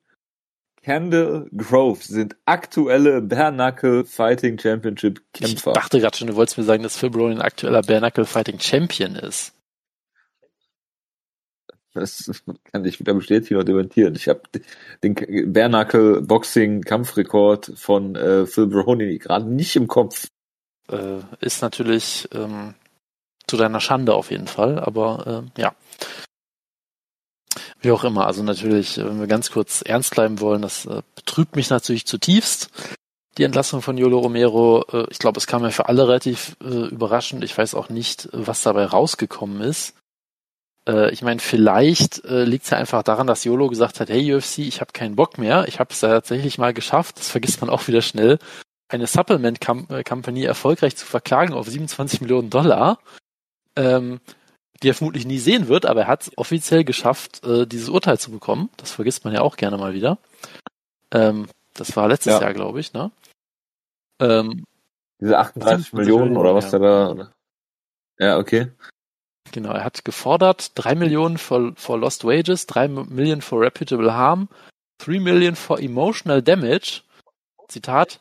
Kendall Grove sind aktuelle Bernacle Fighting Championship Kämpfer. Ich dachte gerade schon, du wolltest mir sagen, dass Phil Baroni ein aktueller Bernacle Fighting Champion ist. Das kann ich wieder bestätigen oder dementieren. Ich habe den Bernacle Boxing Kampfrekord von äh, Phil Baroni gerade nicht im Kopf äh, ist natürlich ähm, zu deiner Schande auf jeden Fall, aber äh, ja. Wie auch immer, also natürlich, wenn wir ganz kurz ernst bleiben wollen, das äh, betrübt mich natürlich zutiefst, die Entlassung von Yolo Romero. Äh, ich glaube, es kam ja für alle relativ äh, überraschend. Ich weiß auch nicht, was dabei rausgekommen ist. Äh, ich meine, vielleicht äh, liegt es ja einfach daran, dass Yolo gesagt hat, hey UFC, ich habe keinen Bock mehr. Ich habe es ja tatsächlich mal geschafft. Das vergisst man auch wieder schnell eine Supplement äh, Company erfolgreich zu verklagen auf 27 Millionen Dollar, ähm, die er vermutlich nie sehen wird, aber er hat es offiziell geschafft, äh, dieses Urteil zu bekommen. Das vergisst man ja auch gerne mal wieder. Ähm, das war letztes ja. Jahr, glaube ich, ne? Ähm, Diese 38 Millionen oder was ja. da da. Ja, okay. Genau, er hat gefordert 3 Millionen for, for lost wages, 3 Millionen for reputable harm, 3 Millionen for emotional damage. Zitat,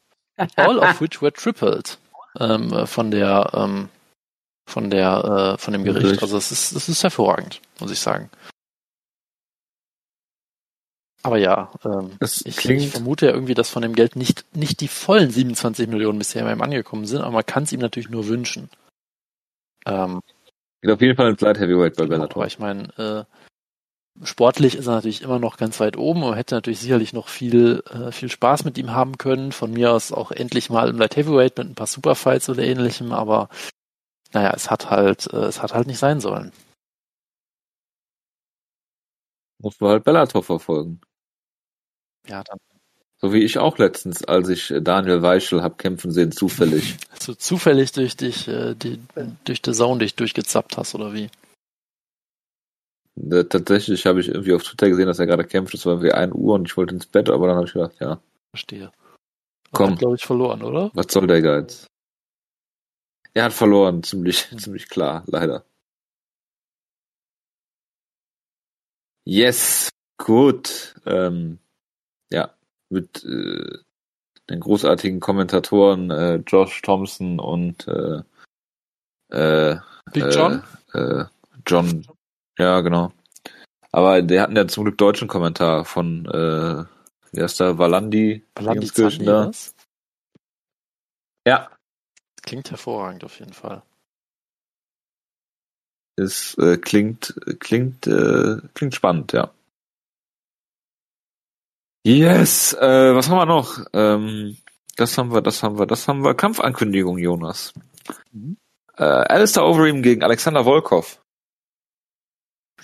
all of which were tripled ähm, von der ähm, von der äh, von dem Gericht. Also es ist es ist hervorragend, muss ich sagen. Aber ja, ähm, ich, ich, vermute ja irgendwie, dass von dem Geld nicht nicht die vollen 27 Millionen bisher bei ihm angekommen sind, aber man kann es ihm natürlich nur wünschen. Ähm, auf jeden Fall ein Light Heavyweight bei Bellator. Aber ich meine, äh, Sportlich ist er natürlich immer noch ganz weit oben und hätte natürlich sicherlich noch viel, äh, viel Spaß mit ihm haben können. Von mir aus auch endlich mal im Light Heavyweight mit ein paar Superfights oder ähnlichem, aber naja, es hat halt, äh, es hat halt nicht sein sollen. Musst du halt Bellator verfolgen. Ja, dann. So wie ich auch letztens, als ich Daniel Weichel hab kämpfen sehen, zufällig. Also zufällig durch dich, äh, die, durch die Zone dich durchgezappt hast, oder wie? Äh, tatsächlich habe ich irgendwie auf Twitter gesehen, dass er gerade kämpft. Es war irgendwie 1 Uhr und ich wollte ins Bett, aber dann habe ich gedacht, ja. Verstehe. Komm. Hat, glaube ich, verloren, oder? Was soll der Geiz? Er hat verloren, ziemlich, hm. ziemlich klar, leider. Yes, gut. Ähm, mit äh, den großartigen Kommentatoren äh, Josh Thompson und äh, äh, Big John? Äh, äh, John ja, genau. Aber der hatten ja zum Glück deutschen Kommentar von, äh, wie heißt der, Valandi? Valandi Zandi, da. Was? Ja. Klingt hervorragend auf jeden Fall. Es äh, klingt, klingt, äh, klingt spannend, ja. Yes, äh, was haben wir noch? Ähm, das haben wir, das haben wir, das haben wir. Kampfankündigung, Jonas. Mhm. Äh, Alistair Overeem gegen Alexander Volkov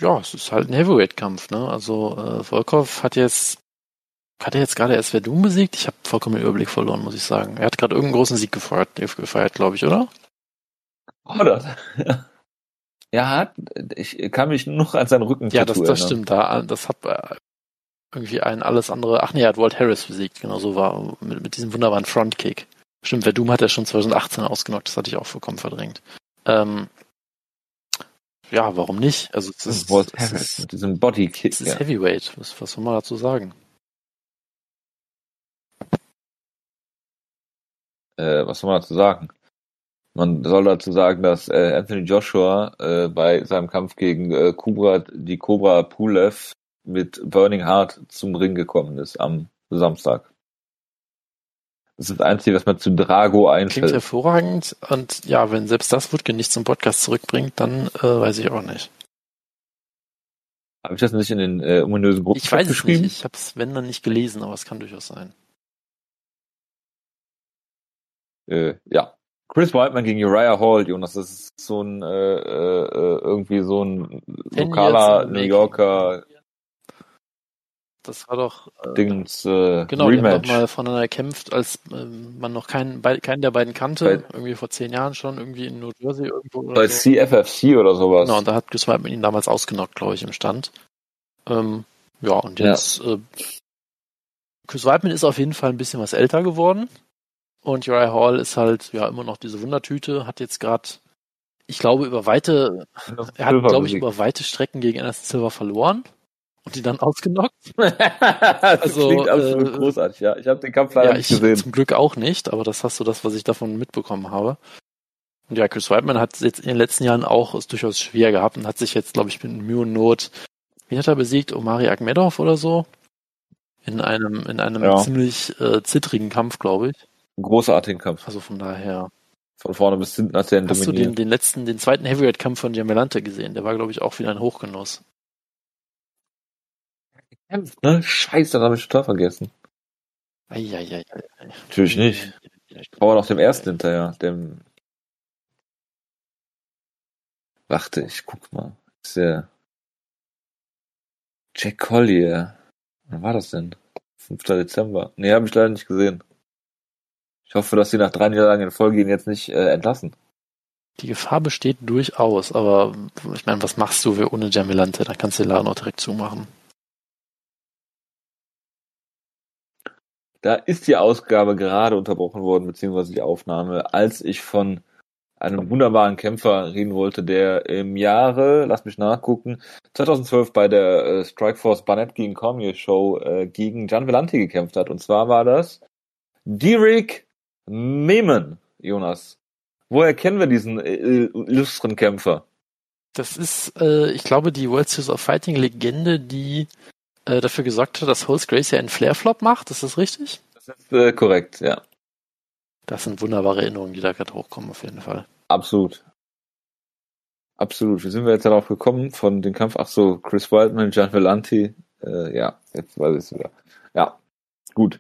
ja, es ist halt ein Heavyweight-Kampf, ne? Also äh, Volkov hat jetzt hat er jetzt gerade erst Verdun besiegt? Ich habe vollkommen den Überblick verloren, muss ich sagen. Er hat gerade irgendeinen großen Sieg gefeiert, gefeiert glaube ich, oder? Oder? Ja, ich kann mich nur noch an seinen Rücken Ja, das, das stimmt. Da, das hat äh, irgendwie ein alles andere. Ach nee, er hat Walt Harris besiegt, genau so war mit, mit diesem wunderbaren Frontkick. Stimmt, Verdum hat er schon 2018 ausgenockt, das hatte ich auch vollkommen verdrängt. Ähm, ja, warum nicht? Also es ist, Walt es ist mit diesem Bodykick. Es ist ja. Heavyweight. Was, was soll man dazu sagen? Äh, was soll man dazu sagen? Man soll dazu sagen, dass äh, Anthony Joshua äh, bei seinem Kampf gegen äh, Kubra, die Cobra Pulev mit Burning Heart zum Ring gekommen ist am Samstag. Das ist das Einzige, was man zu Drago einfällt. Klingt hervorragend. Und ja, wenn selbst das Wutke nicht zum Podcast zurückbringt, dann äh, weiß ich auch nicht. Habe ich das nicht in den äh, ominösen Gruppen Ich weiß es nicht. Ich habe es, wenn dann nicht gelesen, aber es kann durchaus sein. Äh, ja. Chris Whiteman gegen Uriah Hall, Jonas, das ist so ein äh, äh, irgendwie so ein lokaler New Yorker das war doch äh, Dings, äh, genau, Rematch. die haben mal voneinander kämpft, als äh, man noch keinen, keinen der beiden kannte, bei, irgendwie vor zehn Jahren schon, irgendwie in New Jersey irgendwo. Bei so. CFFC oder sowas. Genau, und da hat Chris mit ihm damals ausgenockt, glaube ich, im Stand. Ähm, ja, und jetzt ja. Äh, Chris Weidman ist auf jeden Fall ein bisschen was älter geworden. Und Uriah Hall ist halt ja immer noch diese Wundertüte, hat jetzt gerade, ich glaube, über weite, er hat, glaube ich, über weite Strecken gegen Anderson Silver verloren und die dann ausgenockt. das also, klingt absolut äh, großartig, ja. Ich habe den Kampf leider ja, nicht ich gesehen. Zum Glück auch nicht, aber das hast du das, was ich davon mitbekommen habe. Und ja, Chris Weidman hat jetzt in den letzten Jahren auch es durchaus schwer gehabt und hat sich jetzt, glaube ich, mit Mühe und Not, wie hat er besiegt? Omari Akmedov oder so? In einem, in einem ja. ziemlich äh, zittrigen Kampf, glaube ich. Ein großartigen Kampf. Also von daher. Von vorne bis hinten hat er Hast du den, den letzten, den zweiten Heavyweight-Kampf von Jamelante gesehen? Der war, glaube ich, auch wieder ein Hochgenuss. Gekämpft, ne? Scheiße, da habe ich total vergessen. Eieiei. Natürlich nicht. Aber noch dem ersten hinterher, dem. Warte, ich guck mal. Ist der Jack Collier. Wann war das denn? 5. Dezember. Nee, habe ich leider nicht gesehen. Ich hoffe, dass sie nach drei Niederlagen in Folge ihn jetzt nicht äh, entlassen. Die Gefahr besteht durchaus, aber ich meine, was machst du ohne Jamilante? Dann kannst du den Laden auch direkt zumachen. Da ist die Ausgabe gerade unterbrochen worden, beziehungsweise die Aufnahme, als ich von einem wunderbaren Kämpfer reden wollte, der im Jahre, lass mich nachgucken, 2012 bei der äh, Strikeforce Barnett gegen Cormier Show äh, gegen Gian Vellanti gekämpft hat. Und zwar war das Derek Memen, Jonas. Woher kennen wir diesen äh, illustren Kämpfer? Das ist, äh, ich glaube, die World Series of Fighting Legende, die äh, dafür gesorgt hat, dass Holz Gracie einen Flare-Flop macht. Ist das richtig? Das ist äh, korrekt, ja. Das sind wunderbare Erinnerungen, die da gerade hochkommen, auf jeden Fall. Absolut. Absolut. Wie sind wir jetzt darauf gekommen? Von dem Kampf, ach so, Chris Wildman, Gian Vellanti. Äh, ja, jetzt weiß ich es wieder. Ja, gut.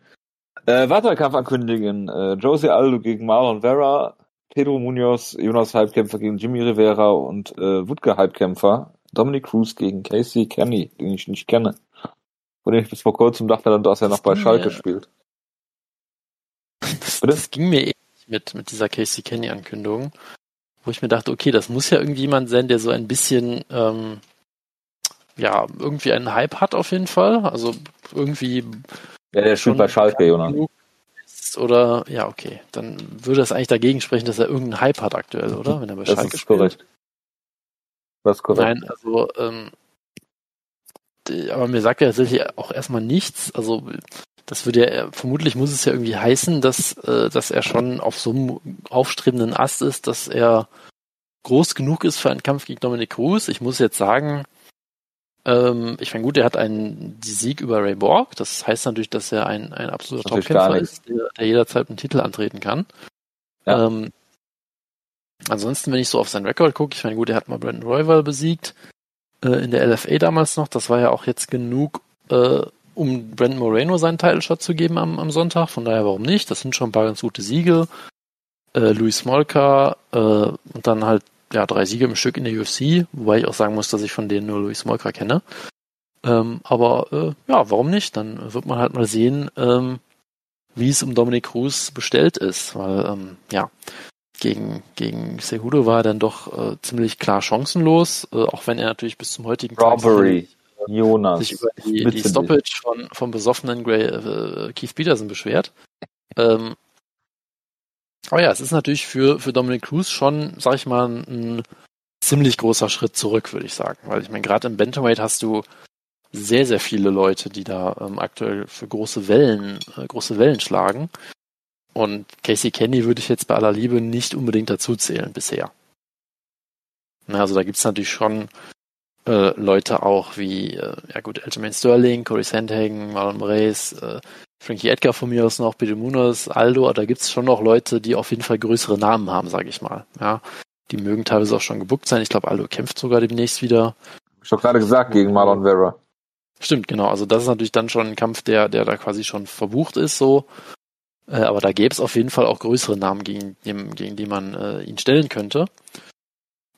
Äh, weitere Kampf ankündigen. Äh, Jose Aldo gegen Marlon Vera, Pedro Munoz, Jonas Halbkämpfer gegen Jimmy Rivera und äh, Wutke Halbkämpfer. Dominic Cruz gegen Casey Kenny, den ich nicht kenne. Dem ich bis vor kurzem dachte, dass er noch bei Schalke spielt. Das, das ging mir eh mit, mit dieser Casey Kenny-Ankündigung, wo ich mir dachte, okay, das muss ja irgendjemand sein, der so ein bisschen, ähm, ja, irgendwie einen Hype hat auf jeden Fall. Also irgendwie. Ja, der spielt bei Schalke, Jonas. Oder, ja, okay. Dann würde das eigentlich dagegen sprechen, dass er irgendeinen Hype hat aktuell, oder? Wenn er bei das Schalke ist spielt. korrekt. Das ist korrekt. Nein, also, ähm, aber mir sagt er tatsächlich auch erstmal nichts. Also das würde ja, vermutlich muss es ja irgendwie heißen, dass, äh, dass er schon auf so einem aufstrebenden Ast ist, dass er groß genug ist für einen Kampf gegen Dominic Cruz. Ich muss jetzt sagen, ähm, ich meine, gut, er hat einen Sieg über Ray Borg. Das heißt natürlich, dass er ein, ein absoluter Topkämpfer ist, der, der, jederzeit einen Titel antreten kann. Ja. Ähm, ansonsten, wenn ich so auf sein Rekord gucke, ich meine, gut, er hat mal Brandon Royval besiegt äh, in der LFA damals noch. Das war ja auch jetzt genug, äh, um Brandon Moreno seinen Title-Shot zu geben am, am Sonntag. Von daher, warum nicht? Das sind schon ein paar ganz gute Siege. Äh, Louis Smolka äh, und dann halt ja drei Siege im Stück in der UFC, wobei ich auch sagen muss, dass ich von denen nur Louis Smolka kenne. Ähm, aber äh, ja, warum nicht? Dann wird man halt mal sehen, ähm, wie es um Dominic Cruz bestellt ist, weil ähm, ja gegen gegen Cejudo war er dann doch äh, ziemlich klar chancenlos, äh, auch wenn er natürlich bis zum heutigen Robbery. Tag Jonas. sich über die, die Stoppage von, vom besoffenen Gray, äh, Keith Peterson beschwert. Ähm, aber ja, es ist natürlich für, für Dominic Cruz schon, sag ich mal, ein, ziemlich großer Schritt zurück, würde ich sagen. Weil ich meine, gerade im Bantamweight hast du sehr, sehr viele Leute, die da ähm, aktuell für große Wellen, äh, große Wellen schlagen. Und Casey Kenny würde ich jetzt bei aller Liebe nicht unbedingt dazu zählen bisher. Also da gibt's natürlich schon äh, Leute auch wie, äh, ja gut, Aljamain Sterling, Corey Sandhagen, Marlon Moraes, äh, Frankie Edgar von mir aus noch, Peter Munoz, Aldo, da gibt's schon noch Leute, die auf jeden Fall größere Namen haben, sage ich mal. Ja, die mögen teilweise auch schon gebuckt sein. Ich glaube, Aldo kämpft sogar demnächst wieder. Ich habe gerade gesagt, gegen Marlon Vera. Stimmt, genau. Also das ist natürlich dann schon ein Kampf, der, der da quasi schon verbucht ist, so. Äh, aber da gäbe es auf jeden Fall auch größere Namen, gegen, gegen die man äh, ihn stellen könnte.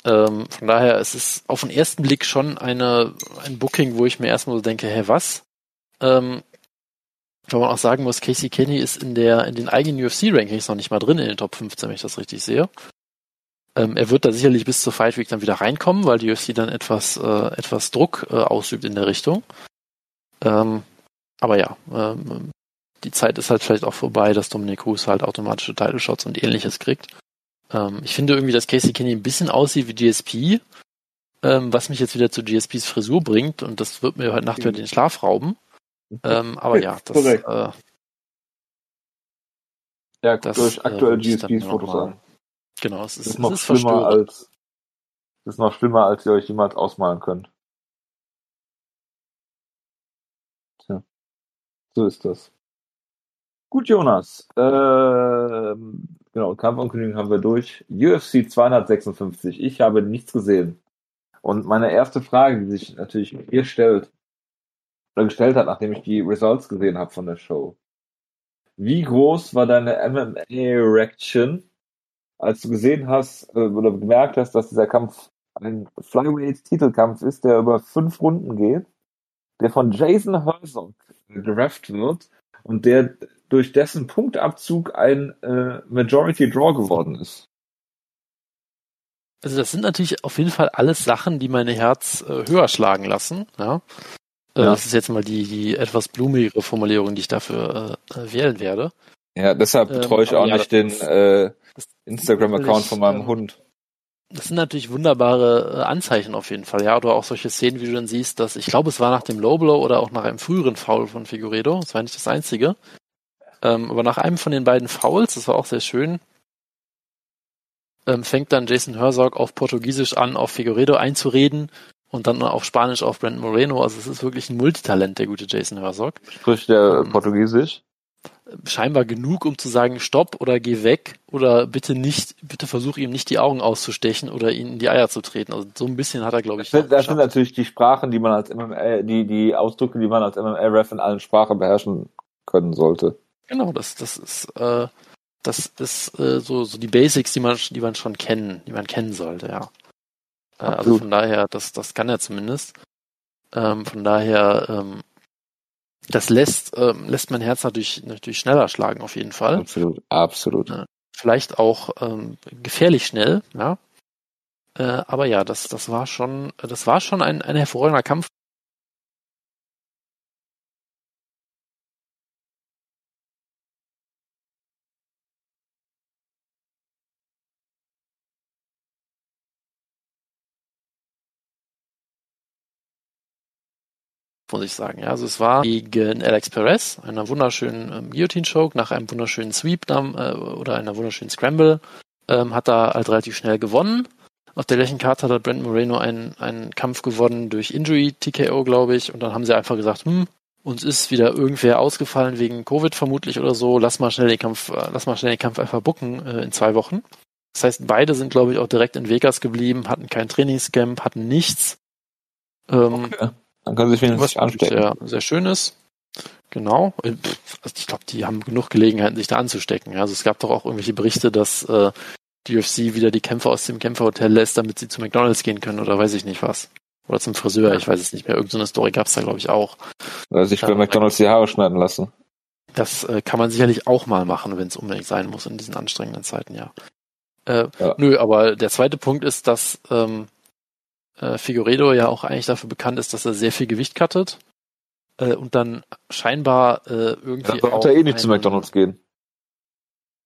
Ähm, von daher es ist es auf den ersten Blick schon eine, ein Booking, wo ich mir erstmal so denke, hä, was? Ähm, weil man auch sagen muss, Casey Kenny ist in der, in den eigenen UFC-Rankings noch nicht mal drin in den Top 15, wenn ich das richtig sehe. Ähm, er wird da sicherlich bis zur Fight Week dann wieder reinkommen, weil die UFC dann etwas, äh, etwas Druck äh, ausübt in der Richtung. Ähm, aber ja, ähm, die Zeit ist halt vielleicht auch vorbei, dass Dominic Cruz halt automatische Title Shots und ähnliches kriegt. Ähm, ich finde irgendwie, dass Casey Kenny ein bisschen aussieht wie GSP, ähm, was mich jetzt wieder zu GSPs Frisur bringt und das wird mir heute Nacht wieder den Schlaf rauben. Ähm, aber ja, das, äh, ja, das durch äh, aktuelle äh, GSPs Fotos an. Genau, es ist, das ist noch es ist schlimmer als das ist noch schlimmer, als ihr euch jemals ausmalen könnt. Tja, so ist das. Gut, Jonas. Äh, genau, Kampfankündigung haben wir durch. UFC 256. Ich habe nichts gesehen. Und meine erste Frage, die sich natürlich hier stellt, oder gestellt hat, nachdem ich die Results gesehen habe von der Show. Wie groß war deine MMA-Reaction, als du gesehen hast äh, oder gemerkt hast, dass dieser Kampf ein Flyweight-Titelkampf ist, der über fünf Runden geht, der von Jason Herzog gerefft wird und der durch dessen Punktabzug ein äh, Majority Draw geworden ist. Also das sind natürlich auf jeden Fall alles Sachen, die meine Herz äh, höher schlagen lassen. Ja? Äh, ja. Das ist jetzt mal die, die etwas blumigere Formulierung, die ich dafür äh, äh wählen werde. Ja, deshalb ähm, betreue ich ähm, auch ja, nicht den äh, Instagram-Account von meinem ähm, Hund. Das sind natürlich wunderbare äh, Anzeichen auf jeden Fall, ja. Oder auch solche Szenen, wie du dann siehst, dass ich glaube, es war nach dem Low Blow oder auch nach einem früheren Foul von Figueredo. Das war nicht das einzige. Ähm, aber nach einem von den beiden Fouls, das war auch sehr schön, ähm, fängt dann Jason Herzog auf Portugiesisch an, auf Figueredo einzureden und dann auf Spanisch auf Brandon Moreno. Also es ist wirklich ein Multitalent, der gute Jason Herzog. Spricht der ähm, Portugiesisch? Scheinbar genug, um zu sagen, stopp oder geh weg oder bitte nicht, bitte versuch ihm nicht die Augen auszustechen oder ihn in die Eier zu treten. Also so ein bisschen hat er, glaube ich. Das, das sind natürlich die Sprachen, die man als MMA, die, die Ausdrücke, die man als MMA-Ref in allen Sprachen beherrschen können sollte. Genau, das, das ist, äh, das ist äh, so, so die Basics, die man, die man schon kennen, die man kennen sollte, ja. Äh, also von daher, das, das kann er zumindest. Ähm, von daher, ähm, das lässt, ähm, lässt mein Herz natürlich, natürlich schneller schlagen, auf jeden Fall. Absolut, absolut. Äh, vielleicht auch ähm, gefährlich schnell, ja. Äh, aber ja, das, das war schon, das war schon ein, ein hervorragender Kampf. Muss ich sagen. Ja, also es war gegen Alex Perez, einer wunderschönen ähm, Guillotine-Choke, nach einem wunderschönen Sweep äh, oder einer wunderschönen Scramble, ähm, hat er halt relativ schnell gewonnen. Auf der gleichen Karte hat Brent Moreno einen, einen Kampf gewonnen durch Injury, TKO, glaube ich. Und dann haben sie einfach gesagt, hm, uns ist wieder irgendwer ausgefallen wegen Covid vermutlich oder so. Lass mal schnell den Kampf, äh, lass mal schnell den Kampf einfach bucken äh, in zwei Wochen. Das heißt, beide sind, glaube ich, auch direkt in Vegas geblieben, hatten kein Trainingscamp, hatten nichts. Ähm, okay. Dann können sie sich wenigstens anstecken. Sehr, sehr schön ist. Genau. Also ich glaube, die haben genug Gelegenheiten, sich da anzustecken. Also es gab doch auch irgendwelche Berichte, dass äh, die UFC wieder die Kämpfer aus dem Kämpferhotel lässt, damit sie zu McDonalds gehen können oder weiß ich nicht was. Oder zum Friseur, ich weiß es nicht mehr. Irgendeine Story gab es da, glaube ich, auch. Oder sich bei McDonalds die Haare schneiden lassen. Das äh, kann man sicherlich auch mal machen, wenn es unbedingt sein muss in diesen anstrengenden Zeiten, ja. Äh, ja. Nö, aber der zweite Punkt ist, dass ähm, äh, Figueredo ja auch eigentlich dafür bekannt ist, dass er sehr viel Gewicht cuttet äh, und dann scheinbar äh, irgendwie dann auch er eh nicht zu McDonald's gehen.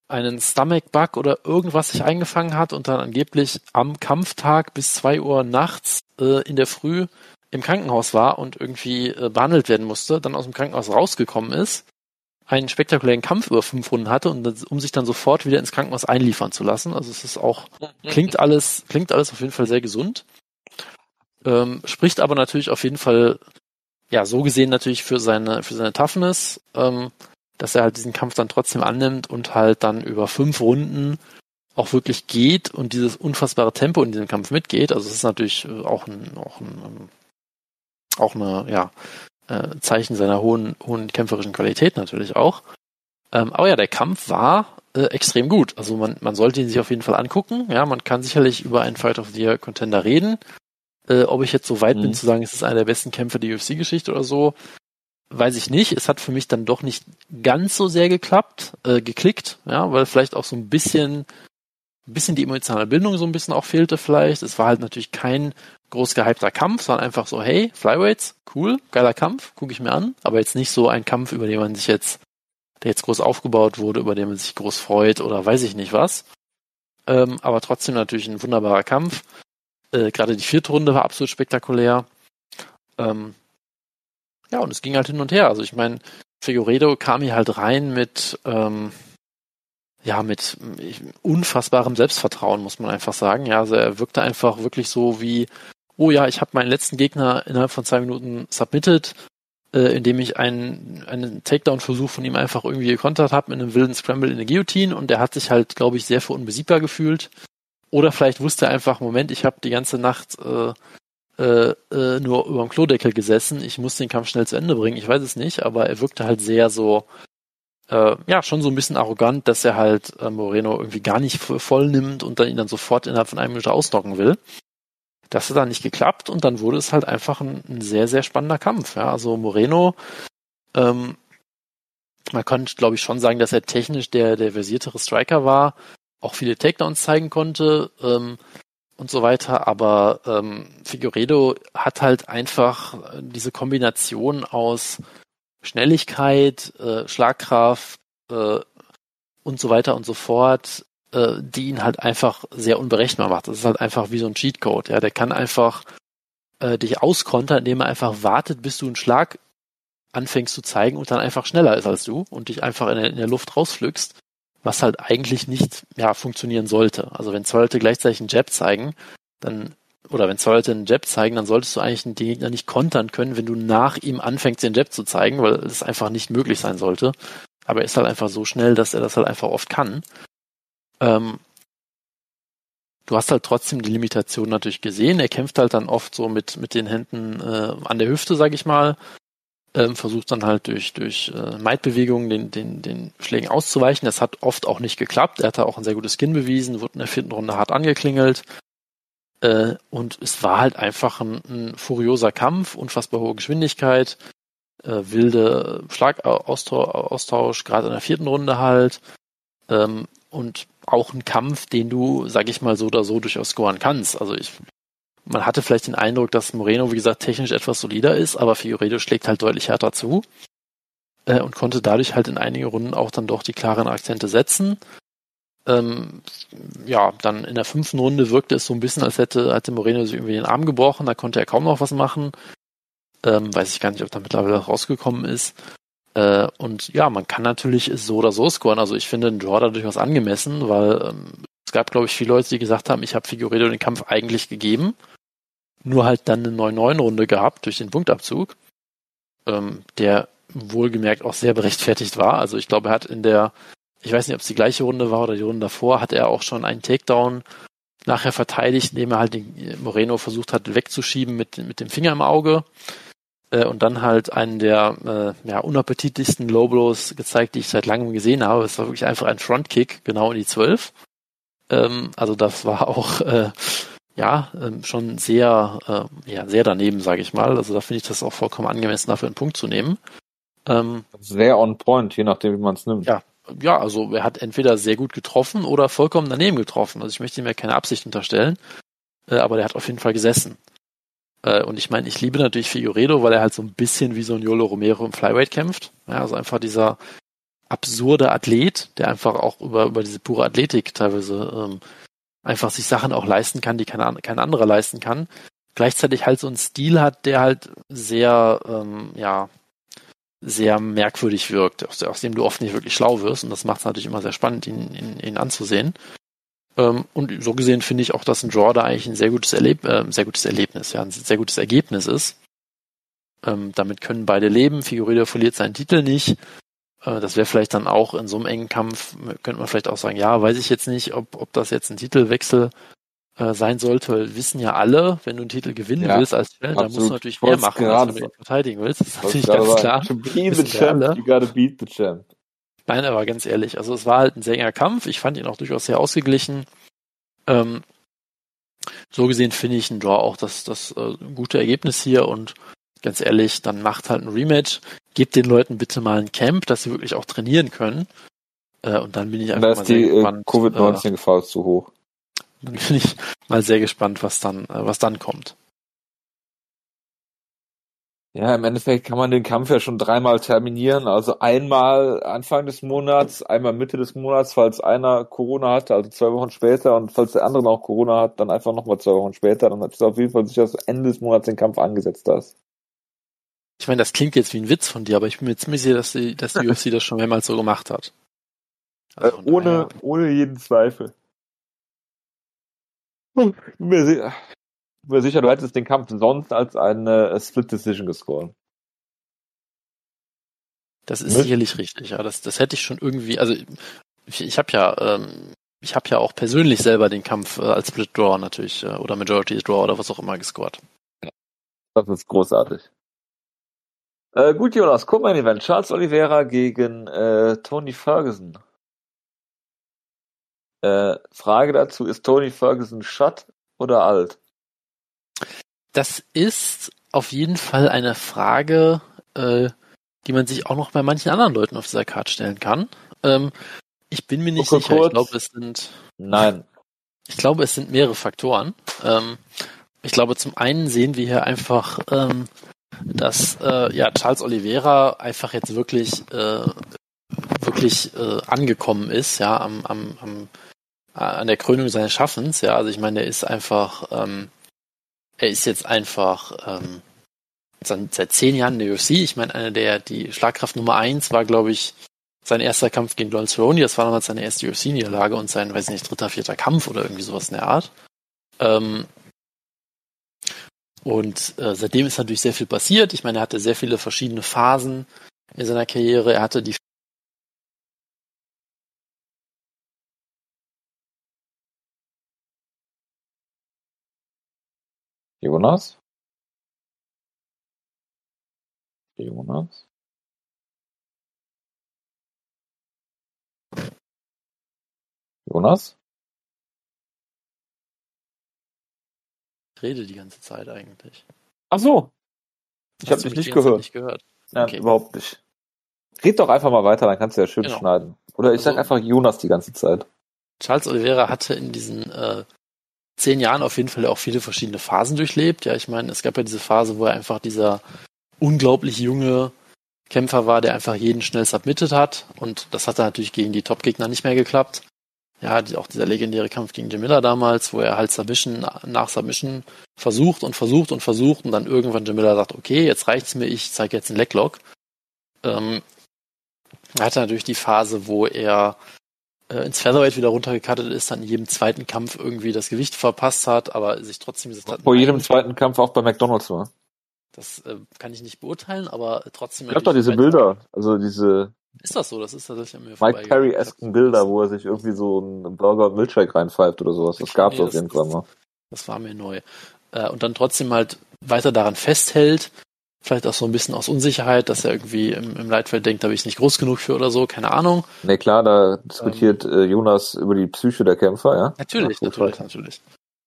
einen Stomach Bug oder irgendwas sich eingefangen hat und dann angeblich am Kampftag bis zwei Uhr nachts äh, in der Früh im Krankenhaus war und irgendwie äh, behandelt werden musste, dann aus dem Krankenhaus rausgekommen ist, einen spektakulären Kampf über fünf Runden hatte und das, um sich dann sofort wieder ins Krankenhaus einliefern zu lassen. Also es ist auch klingt alles klingt alles auf jeden Fall sehr gesund. Ähm, spricht aber natürlich auf jeden Fall, ja, so gesehen natürlich für seine, für seine Toughness, ähm, dass er halt diesen Kampf dann trotzdem annimmt und halt dann über fünf Runden auch wirklich geht und dieses unfassbare Tempo in diesem Kampf mitgeht. Also es ist natürlich äh, auch ein, auch ein, ähm, auch eine, ja, äh, Zeichen seiner hohen, hohen kämpferischen Qualität natürlich auch. Ähm, aber ja, der Kampf war äh, extrem gut. Also man, man sollte ihn sich auf jeden Fall angucken. Ja, man kann sicherlich über einen Fight of the Year Contender reden. Äh, ob ich jetzt so weit mhm. bin zu sagen, es ist einer der besten Kämpfe der UFC-Geschichte oder so, weiß ich nicht. Es hat für mich dann doch nicht ganz so sehr geklappt, äh, geklickt, ja, weil vielleicht auch so ein bisschen ein bisschen die emotionale Bildung so ein bisschen auch fehlte vielleicht. Es war halt natürlich kein groß gehypter Kampf, sondern einfach so, hey, Flyweights, cool, geiler Kampf, gucke ich mir an, aber jetzt nicht so ein Kampf, über den man sich jetzt, der jetzt groß aufgebaut wurde, über den man sich groß freut oder weiß ich nicht was. Ähm, aber trotzdem natürlich ein wunderbarer Kampf. Äh, Gerade die vierte Runde war absolut spektakulär. Ähm, ja, und es ging halt hin und her. Also ich meine, Figueredo kam hier halt rein mit, ähm, ja, mit unfassbarem Selbstvertrauen, muss man einfach sagen. Ja, also er wirkte einfach wirklich so wie, oh ja, ich habe meinen letzten Gegner innerhalb von zwei Minuten submitted, äh, indem ich einen, einen Takedown-Versuch von ihm einfach irgendwie gekontert habe mit einem wilden Scramble in der Guillotine und der hat sich halt, glaube ich, sehr für unbesiegbar gefühlt. Oder vielleicht wusste er einfach, Moment, ich habe die ganze Nacht äh, äh, äh, nur über dem Klodeckel gesessen, ich muss den Kampf schnell zu Ende bringen, ich weiß es nicht, aber er wirkte halt sehr so, äh, ja, schon so ein bisschen arrogant, dass er halt äh, Moreno irgendwie gar nicht voll nimmt und dann ihn dann sofort innerhalb von einer Minute ausnocken will. Das hat dann nicht geklappt und dann wurde es halt einfach ein, ein sehr, sehr spannender Kampf. Ja. Also Moreno, ähm, man kann, glaube ich, schon sagen, dass er technisch der, der versiertere Striker war, auch viele Takedowns zeigen konnte ähm, und so weiter, aber ähm, Figueredo hat halt einfach diese Kombination aus Schnelligkeit, äh, Schlagkraft äh, und so weiter und so fort, äh, die ihn halt einfach sehr unberechenbar macht. Das ist halt einfach wie so ein Cheatcode. Ja, der kann einfach äh, dich auskontern, indem er einfach wartet, bis du einen Schlag anfängst zu zeigen und dann einfach schneller ist als du und dich einfach in der, in der Luft rausflügst, was halt eigentlich nicht ja, funktionieren sollte. Also wenn zwei Leute gleichzeitig einen Jab zeigen, dann oder wenn zwei Leute einen Jab zeigen, dann solltest du eigentlich den Gegner nicht kontern können, wenn du nach ihm anfängst, den Jab zu zeigen, weil es einfach nicht möglich sein sollte. Aber er ist halt einfach so schnell, dass er das halt einfach oft kann. Ähm, du hast halt trotzdem die Limitation natürlich gesehen. Er kämpft halt dann oft so mit, mit den Händen äh, an der Hüfte, sag ich mal. Ähm, versucht dann halt durch, durch äh, Maidbewegungen den, den, den Schlägen auszuweichen. Das hat oft auch nicht geklappt. Er hatte auch ein sehr gutes Skin bewiesen, wurde in der vierten Runde hart angeklingelt. Äh, und es war halt einfach ein, ein furioser Kampf, unfassbar hohe Geschwindigkeit, äh, wilde Schlagaustausch, gerade in der vierten Runde halt. Ähm, und auch ein Kampf, den du, sag ich mal, so oder so durchaus scoren kannst. Also ich, man hatte vielleicht den Eindruck, dass Moreno, wie gesagt, technisch etwas solider ist, aber Figueredo schlägt halt deutlich härter zu äh, und konnte dadurch halt in einigen Runden auch dann doch die klaren Akzente setzen. Ähm, ja, dann in der fünften Runde wirkte es so ein bisschen, als hätte, hätte Moreno sich irgendwie den Arm gebrochen, da konnte er kaum noch was machen. Ähm, weiß ich gar nicht, ob da mittlerweile rausgekommen ist. Äh, und ja, man kann natürlich so oder so scoren. Also ich finde den Draw da durchaus angemessen, weil ähm, es gab, glaube ich, viele Leute, die gesagt haben, ich habe Figueredo den Kampf eigentlich gegeben, nur halt dann eine 9-9-Runde gehabt durch den Punktabzug, ähm, der wohlgemerkt auch sehr berechtfertigt war. Also ich glaube, er hat in der, ich weiß nicht, ob es die gleiche Runde war oder die Runde davor, hat er auch schon einen Takedown nachher verteidigt, indem er halt den Moreno versucht hat wegzuschieben mit, mit dem Finger im Auge äh, und dann halt einen der äh, ja, unappetitlichsten Low Blows gezeigt, die ich seit langem gesehen habe. Es war wirklich einfach ein Frontkick, genau in die Zwölf. Ähm, also das war auch äh, ja ähm, schon sehr äh, ja sehr daneben, sage ich mal. Also da finde ich das auch vollkommen angemessen, dafür einen Punkt zu nehmen. Ähm, sehr on point, je nachdem, wie man es nimmt. Ja, ja, also er hat entweder sehr gut getroffen oder vollkommen daneben getroffen. Also ich möchte ihm ja keine Absicht unterstellen, äh, aber der hat auf jeden Fall gesessen. Äh, und ich meine, ich liebe natürlich Figueredo, weil er halt so ein bisschen wie so ein Yolo Romero im Flyweight kämpft. Ja, also einfach dieser absurde Athlet, der einfach auch über, über diese pure Athletik teilweise ähm, einfach sich Sachen auch leisten kann, die kein, kein anderer leisten kann. Gleichzeitig halt so einen Stil hat, der halt sehr, ähm, ja, sehr merkwürdig wirkt, aus, aus dem du oft nicht wirklich schlau wirst. Und das macht es natürlich immer sehr spannend, ihn, ihn, ihn anzusehen. Ähm, und so gesehen finde ich auch, dass ein Draw da eigentlich ein sehr gutes, Erleb äh, sehr gutes Erlebnis, ja, ein sehr gutes Ergebnis ist. Ähm, damit können beide leben. Figueredo verliert seinen Titel nicht. Äh, das wäre vielleicht dann auch in so einem engen Kampf, könnte man vielleicht auch sagen, ja, weiß ich jetzt nicht, ob, ob das jetzt ein Titelwechsel äh, sein sollte, weil wissen ja alle, wenn du einen Titel gewinnen ja, willst als Fan, dann musst du natürlich mehr machen, als wenn du ihn verteidigen willst. Das ist natürlich ganz klar. To be the champ, you gotta beat the champ. Nein, aber ganz ehrlich, also es war halt ein sehr enger Kampf. Ich fand ihn auch durchaus sehr ausgeglichen. Ähm, so gesehen finde ich ein Draw auch das, das äh, gute Ergebnis hier und ganz ehrlich, dann macht halt ein Rematch. Gebt den Leuten bitte mal ein Camp, dass sie wirklich auch trainieren können. Äh, und dann bin ich einfach da mal ist die äh, Covid-19-Gefahr äh, zu hoch. Dann bin ich mal sehr gespannt, was dann, äh, was dann kommt. Ja, im Endeffekt kann man den Kampf ja schon dreimal terminieren. Also einmal Anfang des Monats, einmal Mitte des Monats, falls einer Corona hatte, also zwei Wochen später, und falls der andere noch Corona hat, dann einfach nochmal zwei Wochen später. Dann ist auf jeden Fall sicher, dass du Ende des Monats den Kampf angesetzt hast. Ich meine, das klingt jetzt wie ein Witz von dir, aber ich bin mir ziemlich sicher, dass die, dass die UFC das schon mehrmals so gemacht hat. Also äh, ohne, ohne jeden Zweifel. Hm. Bin mir, sicher, bin mir sicher, du hättest den Kampf sonst als eine äh, Split Decision gescored. Das ist Mit? sicherlich richtig, ja. Das, das hätte ich schon irgendwie, also ich, ich habe ja, ähm, ich habe ja auch persönlich selber den Kampf äh, als Split Draw natürlich äh, oder Majority Draw oder was auch immer gescored. Das ist großartig. Äh, gut, Jonas, guck mal ein Event. Charles Oliveira gegen äh, Tony Ferguson. Äh, Frage dazu, ist Tony Ferguson Shut oder alt? Das ist auf jeden Fall eine Frage, äh, die man sich auch noch bei manchen anderen Leuten auf dieser Karte stellen kann. Ähm, ich bin mir nicht Gucke sicher. Kurz. Ich glaube, es sind. Nein. Ich glaube, es sind mehrere Faktoren. Ähm, ich glaube, zum einen sehen wir hier einfach, ähm, dass äh, ja Charles Oliveira einfach jetzt wirklich äh, wirklich äh, angekommen ist, ja, am, am, am an der Krönung seines Schaffens, ja. Also ich meine, er ist einfach, ähm, er ist jetzt einfach ähm, seit zehn Jahren in der UFC. Ich meine, einer der, die Schlagkraft Nummer eins war, glaube ich, sein erster Kampf gegen Donald Cerrone. Das war damals seine erste UFC-Niederlage und sein, weiß nicht, dritter, vierter Kampf oder irgendwie sowas in der Art. Ähm, und äh, seitdem ist natürlich sehr viel passiert. Ich meine, er hatte sehr viele verschiedene Phasen in seiner Karriere. Er hatte die Jonas? Jonas? Jonas? Ich rede die ganze Zeit eigentlich. Ach so. Ich habe dich nicht gehört. nicht gehört. Nein, okay. überhaupt nicht. Red doch einfach mal weiter, dann kannst du ja schön genau. schneiden. Oder ich also, sag einfach Jonas die ganze Zeit. Charles Oliveira hatte in diesen äh, zehn Jahren auf jeden Fall auch viele verschiedene Phasen durchlebt. Ja, ich meine, es gab ja diese Phase, wo er einfach dieser unglaublich junge Kämpfer war, der einfach jeden schnell submitted hat. Und das hat dann natürlich gegen die Top-Gegner nicht mehr geklappt. Ja, die, auch dieser legendäre Kampf gegen Miller damals, wo er halt Submission nach Submission versucht und versucht und versucht und dann irgendwann Miller sagt, okay, jetzt reicht's mir, ich zeige jetzt einen Leglock. Ähm, er hatte natürlich die Phase, wo er äh, ins Featherweight wieder runtergekattet ist, dann in jedem zweiten Kampf irgendwie das Gewicht verpasst hat, aber sich trotzdem gesagt hat. Vor jedem zweiten Kampf auch bei McDonalds war. Das äh, kann ich nicht beurteilen, aber trotzdem. Ich hab doch diese Bilder, also diese. Ist das so? Das ist tatsächlich an mir Mike Perry-esken Bilder, wo er sich irgendwie so einen Burger und Milkshake reinpfeift oder sowas. Das gab's nee, auf jeden Fall mal. Das war mir neu. Äh, und dann trotzdem halt weiter daran festhält, Vielleicht auch so ein bisschen aus Unsicherheit, dass er irgendwie im, im Leitfeld denkt, da bin ich nicht groß genug für oder so, keine Ahnung. Ne, klar, da diskutiert ähm, äh, Jonas über die Psyche der Kämpfer, ja? Natürlich, Ach, natürlich, natürlich.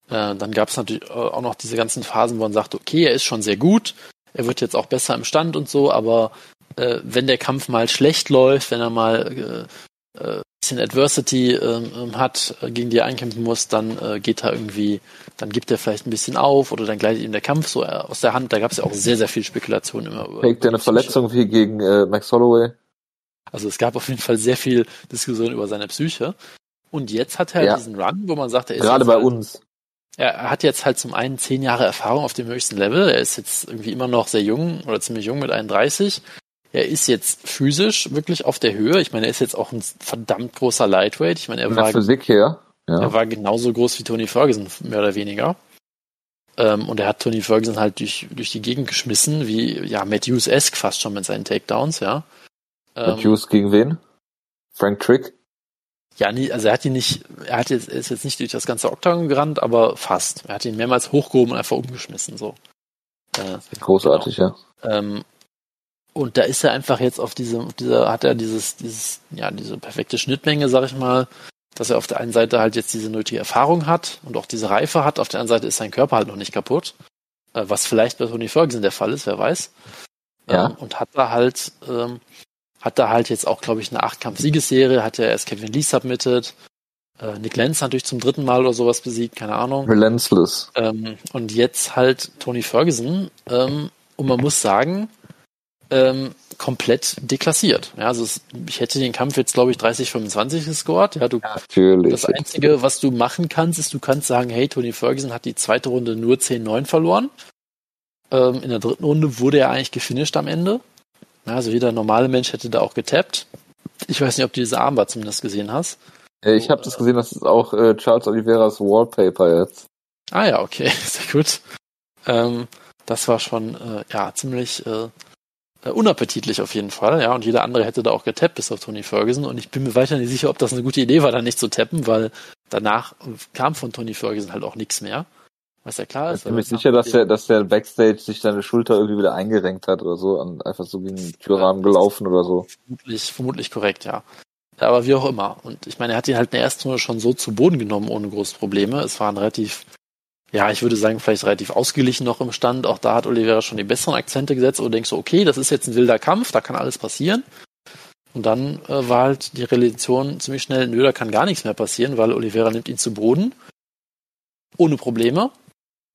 Äh, dann gab es natürlich auch noch diese ganzen Phasen, wo man sagt, okay, er ist schon sehr gut, er wird jetzt auch besser im Stand und so, aber äh, wenn der Kampf mal schlecht läuft, wenn er mal äh, äh, bisschen Adversity ähm, ähm, hat, äh, gegen die er einkämpfen muss, dann äh, geht er irgendwie, dann gibt er vielleicht ein bisschen auf oder dann gleitet ihm der Kampf so äh, aus der Hand. Da gab es ja auch sehr, sehr viel Spekulation immer über. Fängt er eine Verletzung wie gegen äh, Max Holloway? Also es gab auf jeden Fall sehr viel Diskussion über seine Psyche. Und jetzt hat er ja. diesen Run, wo man sagt, er ist gerade bei halt, uns. Er hat jetzt halt zum einen zehn Jahre Erfahrung auf dem höchsten Level. Er ist jetzt irgendwie immer noch sehr jung oder ziemlich jung mit 31. Er ist jetzt physisch wirklich auf der Höhe. Ich meine, er ist jetzt auch ein verdammt großer Lightweight. Ich meine, er war, Physik her. Ja. er war genauso groß wie Tony Ferguson, mehr oder weniger. Ähm, und er hat Tony Ferguson halt durch, durch die Gegend geschmissen, wie, ja, Matthews-esque fast schon mit seinen Takedowns, ja. Ähm, Matthews gegen wen? Frank Trick? Ja, nie, also er hat ihn nicht, er hat jetzt, er ist jetzt nicht durch das ganze Oktagon gerannt, aber fast. Er hat ihn mehrmals hochgehoben und einfach umgeschmissen, so. Äh, Großartig, genau. ja. Ähm, und da ist er einfach jetzt auf diese, auf dieser, hat er dieses, dieses, ja, diese perfekte Schnittmenge, sag ich mal, dass er auf der einen Seite halt jetzt diese nötige Erfahrung hat und auch diese Reife hat, auf der anderen Seite ist sein Körper halt noch nicht kaputt. Äh, was vielleicht bei Tony Ferguson der Fall ist, wer weiß. Ja. Ähm, und hat da halt, ähm, hat da halt jetzt auch, glaube ich, eine Achtkampf-Siegesserie, hat ja erst Kevin Lee submitted, äh, Nick Lenz natürlich zum dritten Mal oder sowas besiegt, keine Ahnung. Relentless. Ähm, und jetzt halt Tony Ferguson. Ähm, und man muss sagen, ähm, komplett deklassiert. Ja, also es, ich hätte den Kampf jetzt, glaube ich, 30-25 gescored. Ja, du, Natürlich. das Einzige, was du machen kannst, ist, du kannst sagen, hey, Tony Ferguson hat die zweite Runde nur 10-9 verloren. Ähm, in der dritten Runde wurde er eigentlich gefinisht am Ende. Ja, also jeder normale Mensch hätte da auch getappt. Ich weiß nicht, ob du diese Armbar zumindest gesehen hast. Ja, ich habe das gesehen, das ist auch äh, Charles Oliveras Wallpaper jetzt. Ah ja, okay, sehr gut. Ähm, das war schon äh, ja ziemlich äh, unappetitlich auf jeden Fall, ja, und jeder andere hätte da auch getappt bis auf Tony Ferguson und ich bin mir weiter nicht sicher, ob das eine gute Idee war, da nicht zu tappen, weil danach kam von Tony Ferguson halt auch nichts mehr. Was ja klar ist. Ich bin mir sicher, dass der, dass der Backstage sich seine Schulter irgendwie wieder eingerenkt hat oder so und einfach so gegen den Türrahmen gelaufen oder so. Vermutlich, vermutlich korrekt, ja. ja. Aber wie auch immer. Und ich meine, er hat ihn halt in der ersten Runde schon so zu Boden genommen ohne große Probleme. Es war ein relativ ja, ich würde sagen, vielleicht relativ ausgeglichen noch im Stand. Auch da hat Oliveira schon die besseren Akzente gesetzt und denkst so, okay, das ist jetzt ein wilder Kampf, da kann alles passieren. Und dann äh, war halt die Realisation ziemlich schnell, nö, da kann gar nichts mehr passieren, weil Oliveira nimmt ihn zu Boden. Ohne Probleme.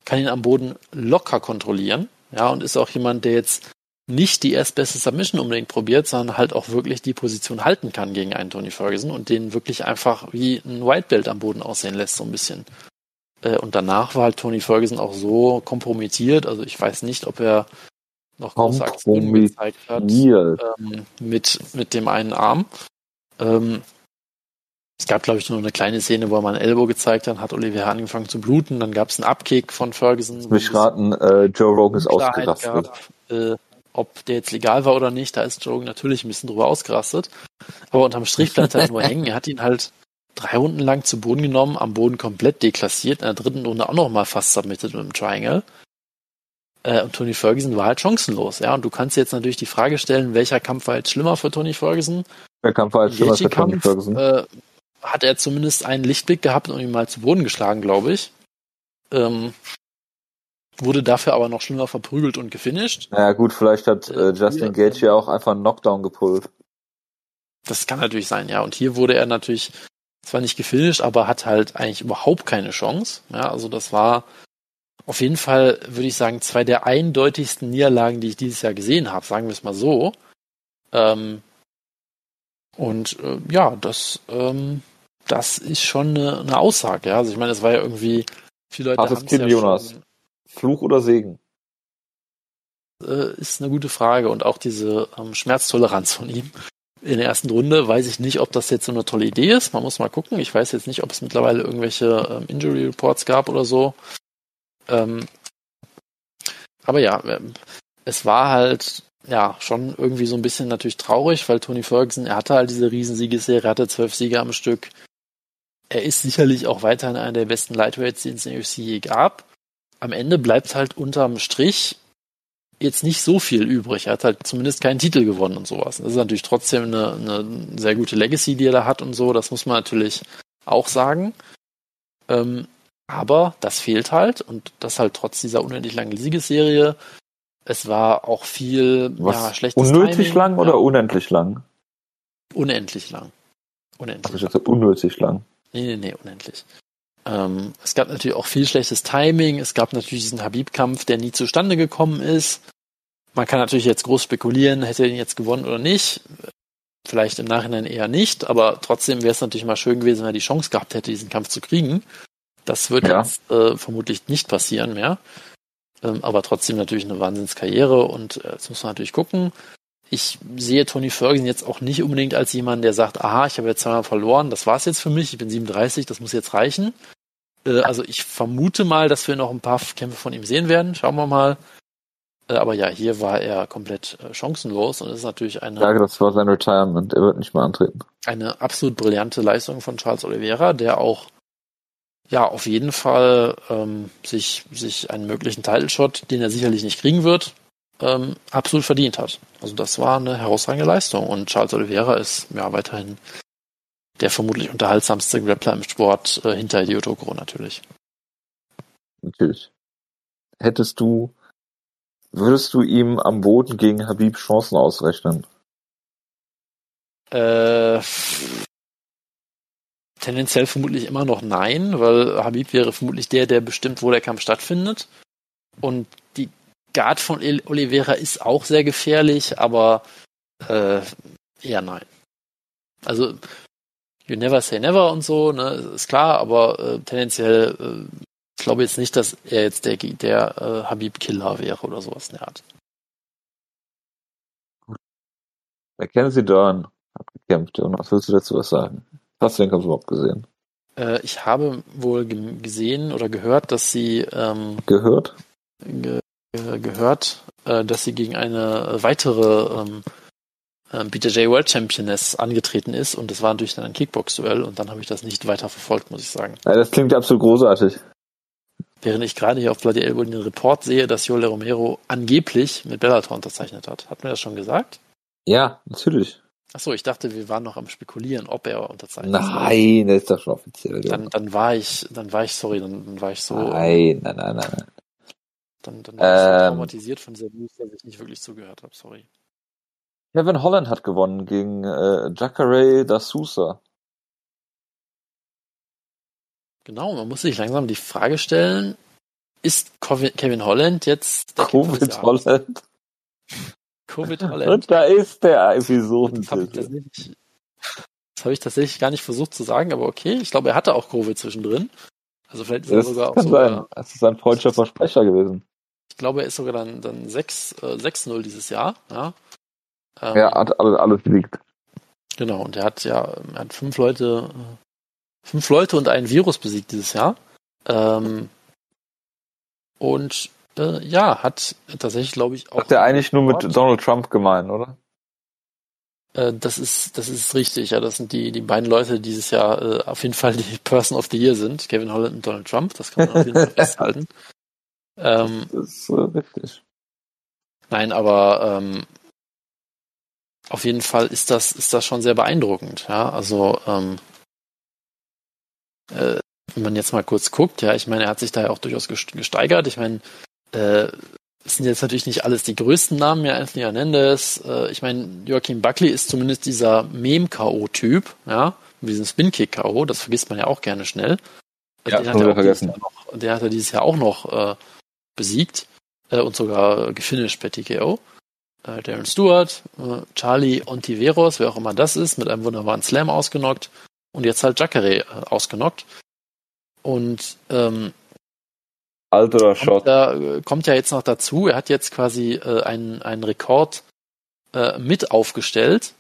Kann ihn am Boden locker kontrollieren. Ja, und ist auch jemand, der jetzt nicht die erstbeste Submission unbedingt probiert, sondern halt auch wirklich die Position halten kann gegen einen Tony Ferguson und den wirklich einfach wie ein White Belt am Boden aussehen lässt, so ein bisschen. Äh, und danach war halt Tony Ferguson auch so kompromittiert. Also ich weiß nicht, ob er noch große Aktionen gezeigt hat ähm, mit, mit dem einen Arm. Ähm, es gab, glaube ich, nur eine kleine Szene, wo er mal ein Elbow gezeigt hat, hat Oliver angefangen zu bluten, dann gab es einen Abkick von Ferguson. Mich raten, äh, Joe Rogan ist ausgerastet. Äh, ob der jetzt legal war oder nicht, da ist Joe Rogan natürlich ein bisschen drüber ausgerastet. Aber unterm Strich bleibt er nur hängen. Er hat ihn halt drei Runden lang zu Boden genommen, am Boden komplett deklassiert, in der dritten Runde auch nochmal fast submitted mit dem Triangle. Äh, und Tony Ferguson war halt chancenlos, ja. Und du kannst jetzt natürlich die Frage stellen, welcher Kampf war jetzt schlimmer für Tony Ferguson? Der Kampf war jetzt schlimmer für Tony Ferguson. Äh, hat er zumindest einen Lichtblick gehabt und ihn mal zu Boden geschlagen, glaube ich. Ähm, wurde dafür aber noch schlimmer verprügelt und gefinisht. Naja gut, vielleicht hat äh, Justin Gage ja auch einfach einen Knockdown gepullt. Das kann natürlich sein, ja. Und hier wurde er natürlich zwar nicht gefinisht, aber hat halt eigentlich überhaupt keine Chance. Ja, also das war auf jeden Fall, würde ich sagen, zwei der eindeutigsten Niederlagen, die ich dieses Jahr gesehen habe, sagen wir es mal so. Ähm, und äh, ja, das, ähm, das ist schon eine, eine Aussage. Ja? Also ich meine, es war ja irgendwie viele Leute Hartes Kind, ja Jonas. Schon, Fluch oder Segen? Äh, ist eine gute Frage und auch diese ähm, Schmerztoleranz von ihm in der ersten Runde weiß ich nicht, ob das jetzt so eine tolle Idee ist. Man muss mal gucken. Ich weiß jetzt nicht, ob es mittlerweile irgendwelche ähm, Injury Reports gab oder so. Ähm, aber ja, ähm, es war halt ja schon irgendwie so ein bisschen natürlich traurig, weil Tony Ferguson, er hatte halt diese Riesensiegesserie, er hatte zwölf Siege am Stück. Er ist sicherlich auch weiterhin einer der besten Lightweights, die es in der UFC je gab. Am Ende bleibt halt unterm Strich jetzt nicht so viel übrig. Er hat halt zumindest keinen Titel gewonnen und sowas. Das ist natürlich trotzdem eine, eine sehr gute Legacy, die er da hat und so. Das muss man natürlich auch sagen. Ähm, aber das fehlt halt und das halt trotz dieser unendlich langen Siegesserie. Es war auch viel Was, ja, schlechtes Unnötig Timing, lang oder ja. unendlich lang? Unendlich lang. Unendlich. Ich dachte unnötig lang. Nee, nee, nee, unendlich. Ähm, es gab natürlich auch viel schlechtes Timing. Es gab natürlich diesen Habib-Kampf, der nie zustande gekommen ist. Man kann natürlich jetzt groß spekulieren, hätte er ihn jetzt gewonnen oder nicht. Vielleicht im Nachhinein eher nicht, aber trotzdem wäre es natürlich mal schön gewesen, wenn er die Chance gehabt hätte, diesen Kampf zu kriegen. Das wird ja. jetzt äh, vermutlich nicht passieren mehr. Ähm, aber trotzdem natürlich eine Wahnsinnskarriere und äh, jetzt muss man natürlich gucken. Ich sehe Tony Ferguson jetzt auch nicht unbedingt als jemand, der sagt, aha, ich habe jetzt zweimal verloren, das war's jetzt für mich, ich bin 37, das muss jetzt reichen. Äh, also ich vermute mal, dass wir noch ein paar Kämpfe von ihm sehen werden. Schauen wir mal. Äh, aber ja, hier war er komplett äh, chancenlos und ist natürlich eine. Sage, das war sein Retirement. Er wird nicht mehr antreten. Eine absolut brillante Leistung von Charles Oliveira, der auch ja auf jeden Fall ähm, sich sich einen möglichen Title Shot, den er sicherlich nicht kriegen wird, ähm, absolut verdient hat. Also das war eine herausragende Leistung und Charles Oliveira ist ja weiterhin der vermutlich unterhaltsamste Grappler im Sport äh, hinter Hideo Tokoro natürlich. Natürlich. Hättest du, würdest du ihm am Boden gegen Habib Chancen ausrechnen? Äh, tendenziell vermutlich immer noch nein, weil Habib wäre vermutlich der, der bestimmt, wo der Kampf stattfindet. Und die Guard von Oliveira ist auch sehr gefährlich, aber äh, eher nein. Also you never say never und so, ne, ist klar, aber äh, tendenziell äh, glaube jetzt nicht, dass er jetzt der, der äh, Habib-Killer wäre oder sowas in der Art. Mackenzie Dern hat gekämpft, und was willst du dazu was sagen? Hast du den Kampf überhaupt gesehen? Äh, ich habe wohl gesehen oder gehört, dass sie ähm, gehört ge gehört, äh, dass sie gegen eine weitere ähm, äh, BJJ World Championess angetreten ist und das war natürlich dann ein Kickbox-Duell und dann habe ich das nicht weiter verfolgt, muss ich sagen. Ja, das klingt absolut großartig. Während ich gerade hier auf Bloody Elbow den Report sehe, dass Joel Romero angeblich mit Bellator unterzeichnet hat. Hat mir das schon gesagt? Ja, natürlich. Achso, ich dachte, wir waren noch am spekulieren, ob er unterzeichnet. Nein, das ist doch schon offiziell. Dann, dann war ich, dann war ich, sorry, dann, dann war ich so. Nein, nein, nein, nein. nein. Dann, dann war ich so ähm, traumatisiert von dieser News, dass ich nicht wirklich zugehört habe, sorry. Kevin Holland hat gewonnen gegen äh, Jacare da Sousa. Genau, man muss sich langsam die Frage stellen, ist Kevin Holland jetzt der Covid Holland? Covid Holland. Und da ist der Episodentitel. Das habe ich, tatsächlich gar nicht versucht zu sagen, aber okay, ich glaube, er hatte auch Covid zwischendrin. Also vielleicht ist das er sogar auch sogar, sein. Das ist ein freudscher Versprecher gewesen. Ich glaube, er ist sogar dann, dann 6, äh, 6-0 dieses Jahr. Ja, ähm, ja hat alles, alles liegt. Genau, und er hat ja er hat fünf Leute, fünf Leute und einen Virus besiegt dieses Jahr. Ähm, und äh, ja, hat tatsächlich, glaube ich, auch. Hat der eigentlich nur mit Donald Trump gemeint, oder? Äh, das ist, das ist richtig, ja. Das sind die, die beiden Leute, die dieses Jahr äh, auf jeden Fall die Person of the Year sind. Kevin Holland und Donald Trump, das kann man auf jeden Fall festhalten. Ähm, das ist äh, richtig. Nein, aber ähm, auf jeden Fall ist das, ist das schon sehr beeindruckend, ja. Also, ähm, äh, wenn man jetzt mal kurz guckt, ja, ich meine, er hat sich da ja auch durchaus gesteigert. Ich meine, äh, es sind jetzt natürlich nicht alles die größten Namen, ja, Anthony Hernandez. Äh, ich meine, Joachim Buckley ist zumindest dieser Mem-K.O.-Typ, ja, mit diesem Spin-Kick-K.O., das vergisst man ja auch gerne schnell. Ja, den hat er vergessen. Noch, der hat er dieses Jahr auch noch äh, besiegt äh, und sogar gefinisht per TKO. Äh, Darren Stewart, äh, Charlie Ontiveros, wer auch immer das ist, mit einem wunderbaren Slam ausgenockt und jetzt halt Jacare äh, ausgenockt. Und ähm, Alter Shot. Kommt, äh, kommt ja jetzt noch dazu, er hat jetzt quasi äh, einen, einen Rekord äh, mit aufgestellt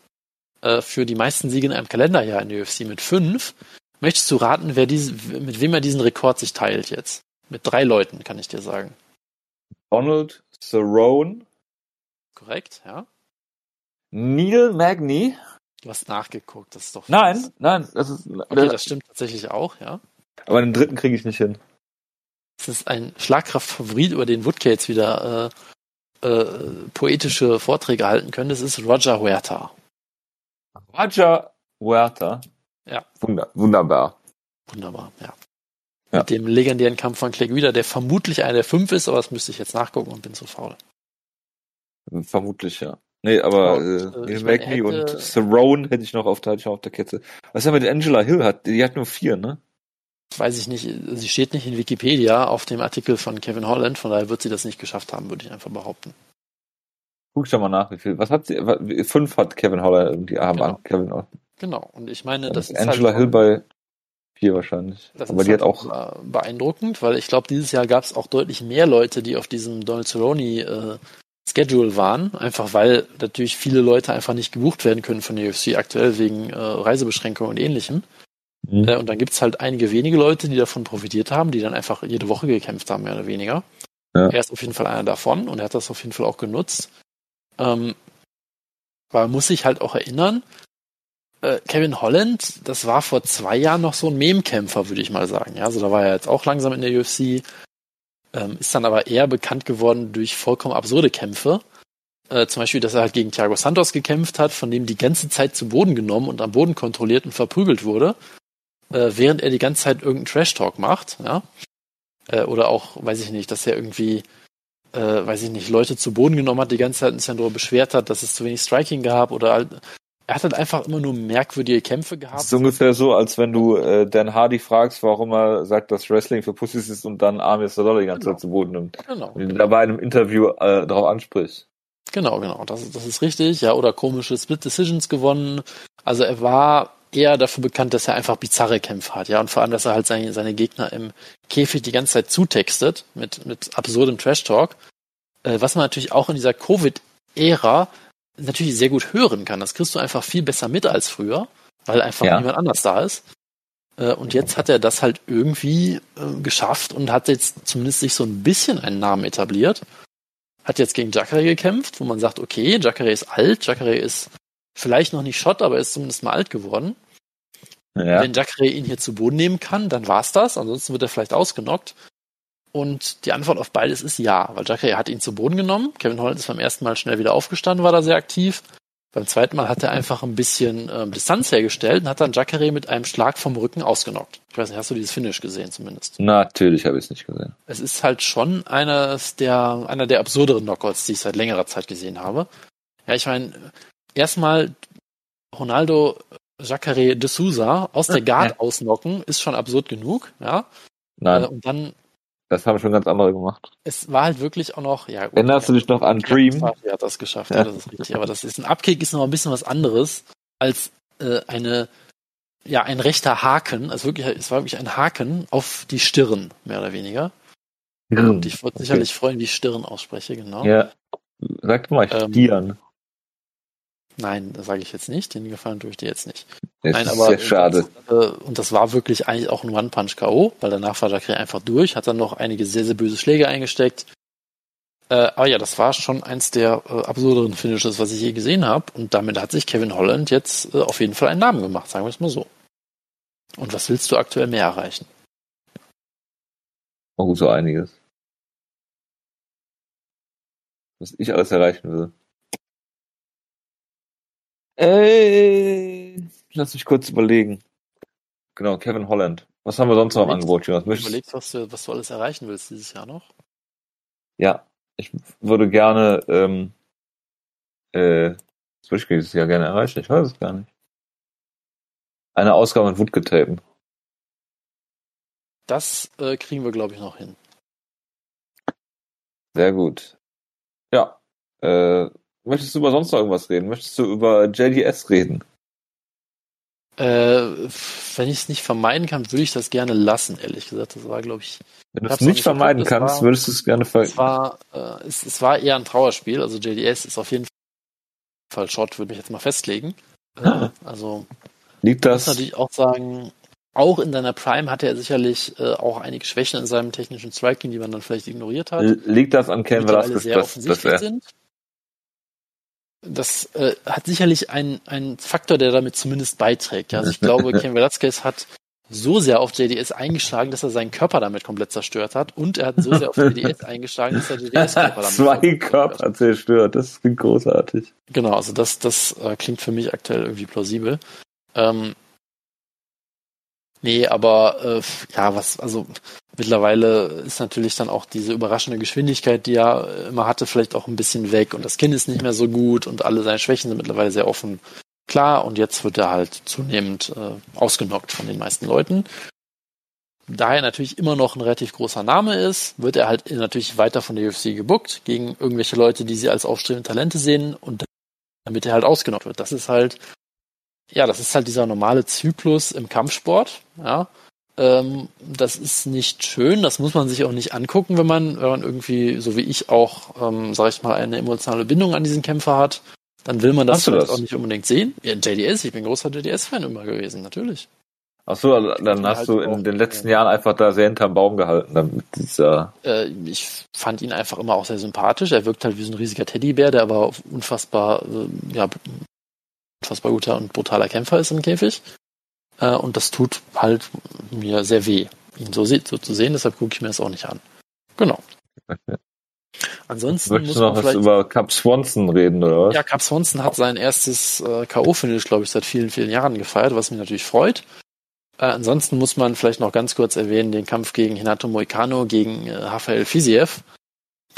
äh, für die meisten Siege in einem Kalenderjahr in der UFC mit fünf. Möchtest du raten, wer diese, mit wem er diesen Rekord sich teilt jetzt? Mit drei Leuten, kann ich dir sagen. Donald Cerrone. Korrekt, ja. Neil Magny. Du hast nachgeguckt, das ist doch. Nein, nein, das ist. Okay, das stimmt tatsächlich auch, ja. Aber den dritten kriege ich nicht hin. Das ist ein Schlagkraftfavorit, über den Woodke jetzt wieder äh, äh, poetische Vorträge halten können. Das ist Roger Huerta. Roger Huerta? Ja. Wunder, wunderbar. Wunderbar, ja. ja. Mit dem legendären Kampf von Clay Guida, der vermutlich einer der fünf ist, aber das müsste ich jetzt nachgucken und bin zu faul. Vermutlich, ja. Nee, aber und, äh, äh Magny und Cerrone hätte ich noch auf, ich noch auf der Kette. Was er mit Angela Hill hat, die hat nur vier, ne? weiß ich nicht, sie steht nicht in Wikipedia auf dem Artikel von Kevin Holland, von daher wird sie das nicht geschafft haben, würde ich einfach behaupten. Guck schon mal nach, wie viel. Was hat sie? Fünf hat Kevin Holland, die haben genau. Kevin Holland. Genau, und ich meine, das, ist Angela halt Hill bei vier wahrscheinlich. Das Aber die halt hat auch beeindruckend, weil ich glaube, dieses Jahr gab es auch deutlich mehr Leute, die auf diesem Donald Cerrone äh, Schedule waren, einfach weil natürlich viele Leute einfach nicht gebucht werden können von der UFC aktuell wegen äh, Reisebeschränkungen und ähnlichem. Mhm. Äh, und dann gibt's halt einige wenige Leute, die davon profitiert haben, die dann einfach jede Woche gekämpft haben, mehr oder weniger. Ja. Er ist auf jeden Fall einer davon und er hat das auf jeden Fall auch genutzt. Ähm, aber man muss sich halt auch erinnern, äh, Kevin Holland, das war vor zwei Jahren noch so ein Mem-Kämpfer, würde ich mal sagen. Ja, also da war er jetzt auch langsam in der UFC, ähm, ist dann aber eher bekannt geworden durch vollkommen absurde Kämpfe. Äh, zum Beispiel, dass er halt gegen Thiago Santos gekämpft hat, von dem die ganze Zeit zu Boden genommen und am Boden kontrolliert und verprügelt wurde äh, während er die ganze Zeit irgendeinen Trash-Talk macht, ja. Äh, oder auch, weiß ich nicht, dass er irgendwie, äh, weiß ich nicht, Leute zu Boden genommen hat, die ganze Zeit dann darüber beschwert hat, dass es zu wenig Striking gab oder er hat halt einfach immer nur merkwürdige Kämpfe gehabt. Das ist ungefähr so, als wenn du äh, Dan Hardy fragst, warum er sagt, dass Wrestling für Pussys ist und dann Amir Sadollah die ganze Genau. Zeit zu Boden nimmt. Genau. Und ihn dabei in einem Interview äh, darauf anspricht. Genau, genau. Das, das ist richtig. Ja, oder komische Split Decisions gewonnen. Also er war eher dafür bekannt, dass er einfach bizarre Kämpfe hat. Ja, und vor allem, dass er halt seine, seine Gegner im Käfig die ganze Zeit zutextet mit, mit absurdem Trash-Talk. Äh, was man natürlich auch in dieser Covid-Ära natürlich sehr gut hören kann. Das kriegst du einfach viel besser mit als früher, weil einfach Ja. niemand anders da ist. Äh, Und jetzt hat er das halt irgendwie äh, geschafft und hat jetzt zumindest sich so ein bisschen einen Namen etabliert. Hat jetzt gegen Jacare gekämpft, wo man sagt, okay, Jacare ist alt, Jacare ist vielleicht noch nicht Schott, aber er ist zumindest mal alt geworden. Ja. Wenn Jacare ihn hier zu Boden nehmen kann, dann war's das, ansonsten wird er vielleicht ausgenockt. Und die Antwort auf beides ist ja, weil Jacare hat ihn zu Boden genommen. Kevin Holland ist beim ersten Mal schnell wieder aufgestanden, war da sehr aktiv. Beim zweiten Mal hat er einfach ein bisschen ähm, Distanz hergestellt und hat dann Jacare mit einem Schlag vom Rücken ausgenockt. Ich weiß nicht, hast du dieses Finish gesehen zumindest? Natürlich habe ich es nicht gesehen. Es ist halt schon eines der, einer der absurderen Knockouts, die ich seit längerer Zeit gesehen habe. Ja, ich meine, erstmal Ronaldo Jacare de Souza aus der Guard Ja. ausnocken, ist schon absurd genug, ja. Äh, Nein, und dann, das haben schon ganz andere gemacht. es war halt wirklich auch noch, ja, gut, Erinnerst du dich noch an Dream? Fati hat das geschafft, ja. Ja. das ist richtig. Aber das ist ein Abkick ist noch ein bisschen was anderes als äh, eine, ja, ein rechter Haken. Also wirklich, es war wirklich ein Haken auf die Stirn, mehr oder weniger. Und ich würde Okay. sicherlich freuen, wie ich Stirn ausspreche, genau. Ja. Sag mal, Ähm, Stieren. Nein, das sage ich jetzt nicht. Den Gefallen tue ich dir jetzt nicht. Das Nein, ist aber sehr schade. Das, äh, und das war wirklich eigentlich auch ein One-Punch-K.O., weil danach war Jacare einfach durch, hat dann noch einige sehr, sehr böse Schläge eingesteckt. Äh, aber ja, das war schon eins der äh, absurderen Finishes, was ich je gesehen habe. Und damit hat sich Kevin Holland jetzt äh, auf jeden Fall einen Namen gemacht, sagen wir es mal so. Und was willst du aktuell mehr erreichen? Oh, so einiges. Was ich alles erreichen will. Ey, lass mich kurz überlegen. Genau, Kevin Holland. Was haben wir sonst noch im Überlegst- Angebot, Jonas? Du überlegst, was du, was du alles erreichen willst dieses Jahr noch? ja, ich würde gerne, ähm, äh, das würde ich dieses Jahr gerne erreichen, ich weiß es gar nicht. Eine Ausgabe mit Wutke tapen. Das äh, kriegen wir, glaube ich, noch hin. Sehr gut. Ja, äh, möchtest du über sonst noch irgendwas reden? Möchtest du über JDS reden? Äh, wenn ich es nicht vermeiden kann, würde ich das gerne lassen, ehrlich gesagt. Das war, glaube ich, Wenn du es nicht vermeiden geguckt, das kannst, war- würdest du es gerne ver... Es war, äh, es, es war eher ein Trauerspiel. Also JDS ist auf jeden Fall Shot, würde ich jetzt mal festlegen. Äh, also Liegt ich muss das? natürlich auch sagen, auch in seiner Prime hatte er sicherlich äh, auch einige Schwächen in seinem technischen Striking, die man dann vielleicht ignoriert hat. Liegt das an Ken Velasquez, dass, dass offensichtlich er... sind. Das äh, hat sicherlich einen einen Faktor, der damit zumindest beiträgt. Ja? Also ich glaube, Ken Velasquez hat so sehr auf JDS eingeschlagen, dass er seinen Körper damit komplett zerstört hat. Und er hat so sehr auf JDS eingeschlagen, dass er JDS-Körper damit Zwei zerstört hat. Körper zerstört, das klingt großartig. Genau, also das, das äh, klingt für mich aktuell irgendwie plausibel. Ähm, nee, aber äh, ja, was, also mittlerweile ist natürlich dann auch diese überraschende Geschwindigkeit, die er äh, immer hatte, vielleicht auch ein bisschen weg und das Kind ist nicht mehr so gut und alle seine Schwächen sind mittlerweile sehr offen klar und jetzt wird er halt zunehmend äh, ausgenockt von den meisten Leuten. Da er natürlich immer noch ein relativ großer Name ist, wird er halt natürlich weiter von der UFC gebuckt gegen irgendwelche Leute, die sie als aufstrebende Talente sehen und damit er halt ausgenockt wird. Das ist halt, ja, das ist halt dieser normale Zyklus im Kampfsport, ja. Ähm, das ist nicht schön, das muss man sich auch nicht angucken, wenn man, wenn man irgendwie, so wie ich auch, ähm, sag ich mal, eine emotionale Bindung an diesen Kämpfer hat. Dann will man das das? auch nicht unbedingt sehen. Ja, JDS, ich bin großer JDS-Fan immer gewesen, natürlich. Ach so, dann hast halt du auch, in den letzten ja. Jahren einfach da sehr hinterm Baum gehalten, damit dieser... Äh, ich fand ihn einfach immer auch sehr sympathisch. Er wirkt halt wie so ein riesiger Teddybär, der aber unfassbar, äh, ja, unfassbar guter und brutaler Kämpfer ist im Käfig. Äh, und das tut halt mir sehr weh, ihn so, se so zu sehen. Deshalb gucke ich mir das auch nicht an. Genau. Ansonsten Möchtest muss du noch man was vielleicht über Cap Swanson reden, oder was? ja, Cap Swanson hat sein erstes äh, K.O.-Finish, glaube ich, seit vielen, vielen Jahren gefeiert, was mich natürlich freut. Äh, ansonsten muss man vielleicht noch ganz kurz erwähnen, den Kampf gegen Hinato Moicano gegen äh, Rafael Fiziev,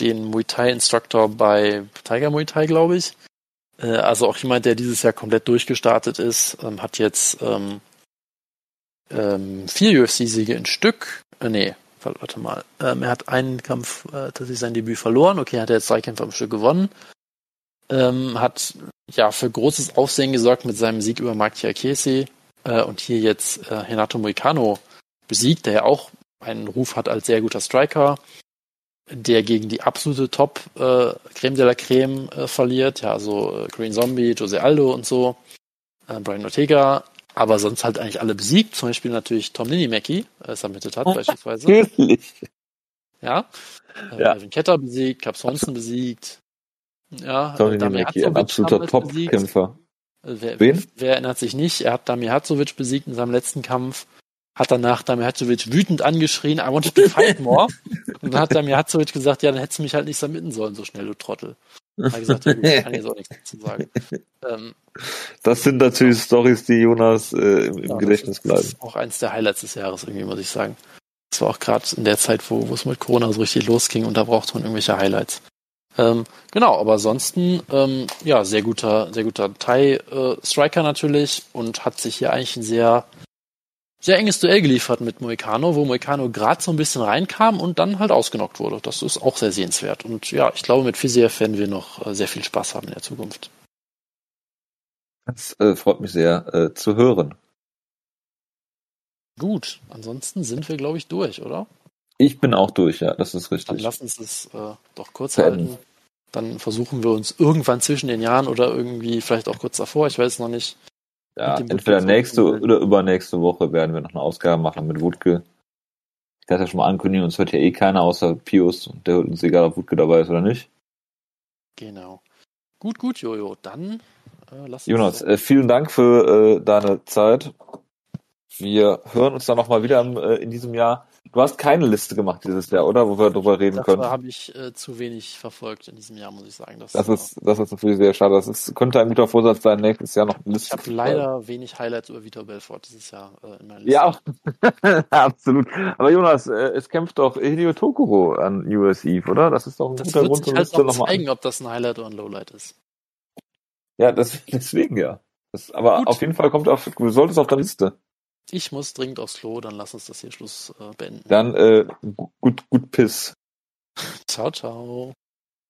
den Muay Thai-Instructor bei Tiger Muay Thai, glaube ich. Äh, also auch jemand, der dieses Jahr komplett durchgestartet ist, ähm, hat jetzt ähm, ähm, vier UFC-Siege in Stück. Äh, nee, warte mal. Ähm, er hat einen Kampf, äh, tatsächlich sein Debüt verloren. Okay, hat er jetzt drei Kämpfe am Stück gewonnen. Ähm, hat ja für großes Aufsehen gesorgt mit seinem Sieg über Mark Chiakese äh, und hier jetzt äh, Renato Moicano besiegt, der ja auch einen Ruf hat als sehr guter Striker, der gegen die absolute Top äh, Creme de la Creme äh, verliert, ja, also äh, Green Zombie, Jose Aldo und so, äh, Brian Ortega, aber sonst halt eigentlich alle besiegt, zum Beispiel natürlich Tom Ninimaki, äh, submitted hat beispielsweise. Natürlich. Ja, äh, ja. Alvin Ketter besiegt, Cap Swanson besiegt, ja, Tom Ninimaki, ein absoluter Top-Kämpfer. Äh, wer, Wen? wer erinnert sich nicht? Er hat Damir Hatzovic besiegt in seinem letzten Kampf hat danach Damir Hatzovic wütend angeschrien, I wanted to fight more. und dann hat Damir Hatzovic gesagt, ja, dann hättest du mich halt nicht submitten sollen, so schnell, du Trottel. Er hat gesagt, ja, gut, ich kann jetzt auch nichts dazu sagen. Ähm, das sind natürlich ja. Stories, die Jonas äh, im, ja, Gedächtnis bleiben. Das ist auch eins der Highlights des Jahres, irgendwie, muss ich sagen. Das war auch gerade in der Zeit, wo, wo es mit Corona so richtig losging und da braucht man irgendwelche Highlights. Ähm, genau, aber ansonsten, ähm, ja, sehr guter, sehr guter Thai-Striker äh, natürlich und hat sich hier eigentlich ein sehr sehr enges Duell geliefert mit Moicano, wo Moicano gerade so ein bisschen reinkam und dann halt ausgenockt wurde. Das ist auch sehr sehenswert. Und ja, ich glaube, mit Fiziev werden wir noch äh, sehr viel Spaß haben in der Zukunft. Das äh, freut mich sehr äh, zu hören. Gut, ansonsten sind wir, glaube ich, durch, oder? Ich bin auch durch, ja, das ist richtig. Dann lass uns es äh, doch kurz Beenden. halten. Dann versuchen wir uns irgendwann zwischen den Jahren oder irgendwie vielleicht auch kurz davor, ich weiß noch nicht, ja, entweder nächste oder übernächste Woche werden wir noch eine Ausgabe machen mit Wutke. Ich kann ja schon mal ankündigen, uns hört ja eh keiner außer Pius und der hört uns egal, ob Wutke dabei ist oder nicht. Genau. Gut, gut, Jojo. Dann äh, lass uns. Jonas, äh, vielen Dank für äh, deine Zeit. Wir hören uns dann nochmal wieder im, äh, in diesem Jahr. Du hast keine Liste gemacht dieses Jahr, oder? Wo wir darüber reden Dafür können. Das habe ich äh, zu wenig verfolgt in diesem Jahr, muss ich sagen. Das, das ist, das ist natürlich sehr schade. Das ist, könnte ein guter Vorsatz sein, nächstes Jahr noch eine Liste Ich habe leider wenig Highlights über Vitor Belfort dieses Jahr äh, in meiner Liste. Ja, absolut. Aber Jonas, äh, es kämpft doch Hideo Tokuro an US Eve, oder? Das ist doch ein das guter Grund, halt Liste noch mal zeigen, ob das ein Highlight oder ein Lowlight ist. Ja, das, deswegen ja. Das, aber Gut. auf jeden Fall kommt auf, du solltest auf der Liste. Ich muss dringend aufs Klo, dann lass uns das hier Schluss äh, beenden. Dann äh, gut, gut Piss. ciao, ciao.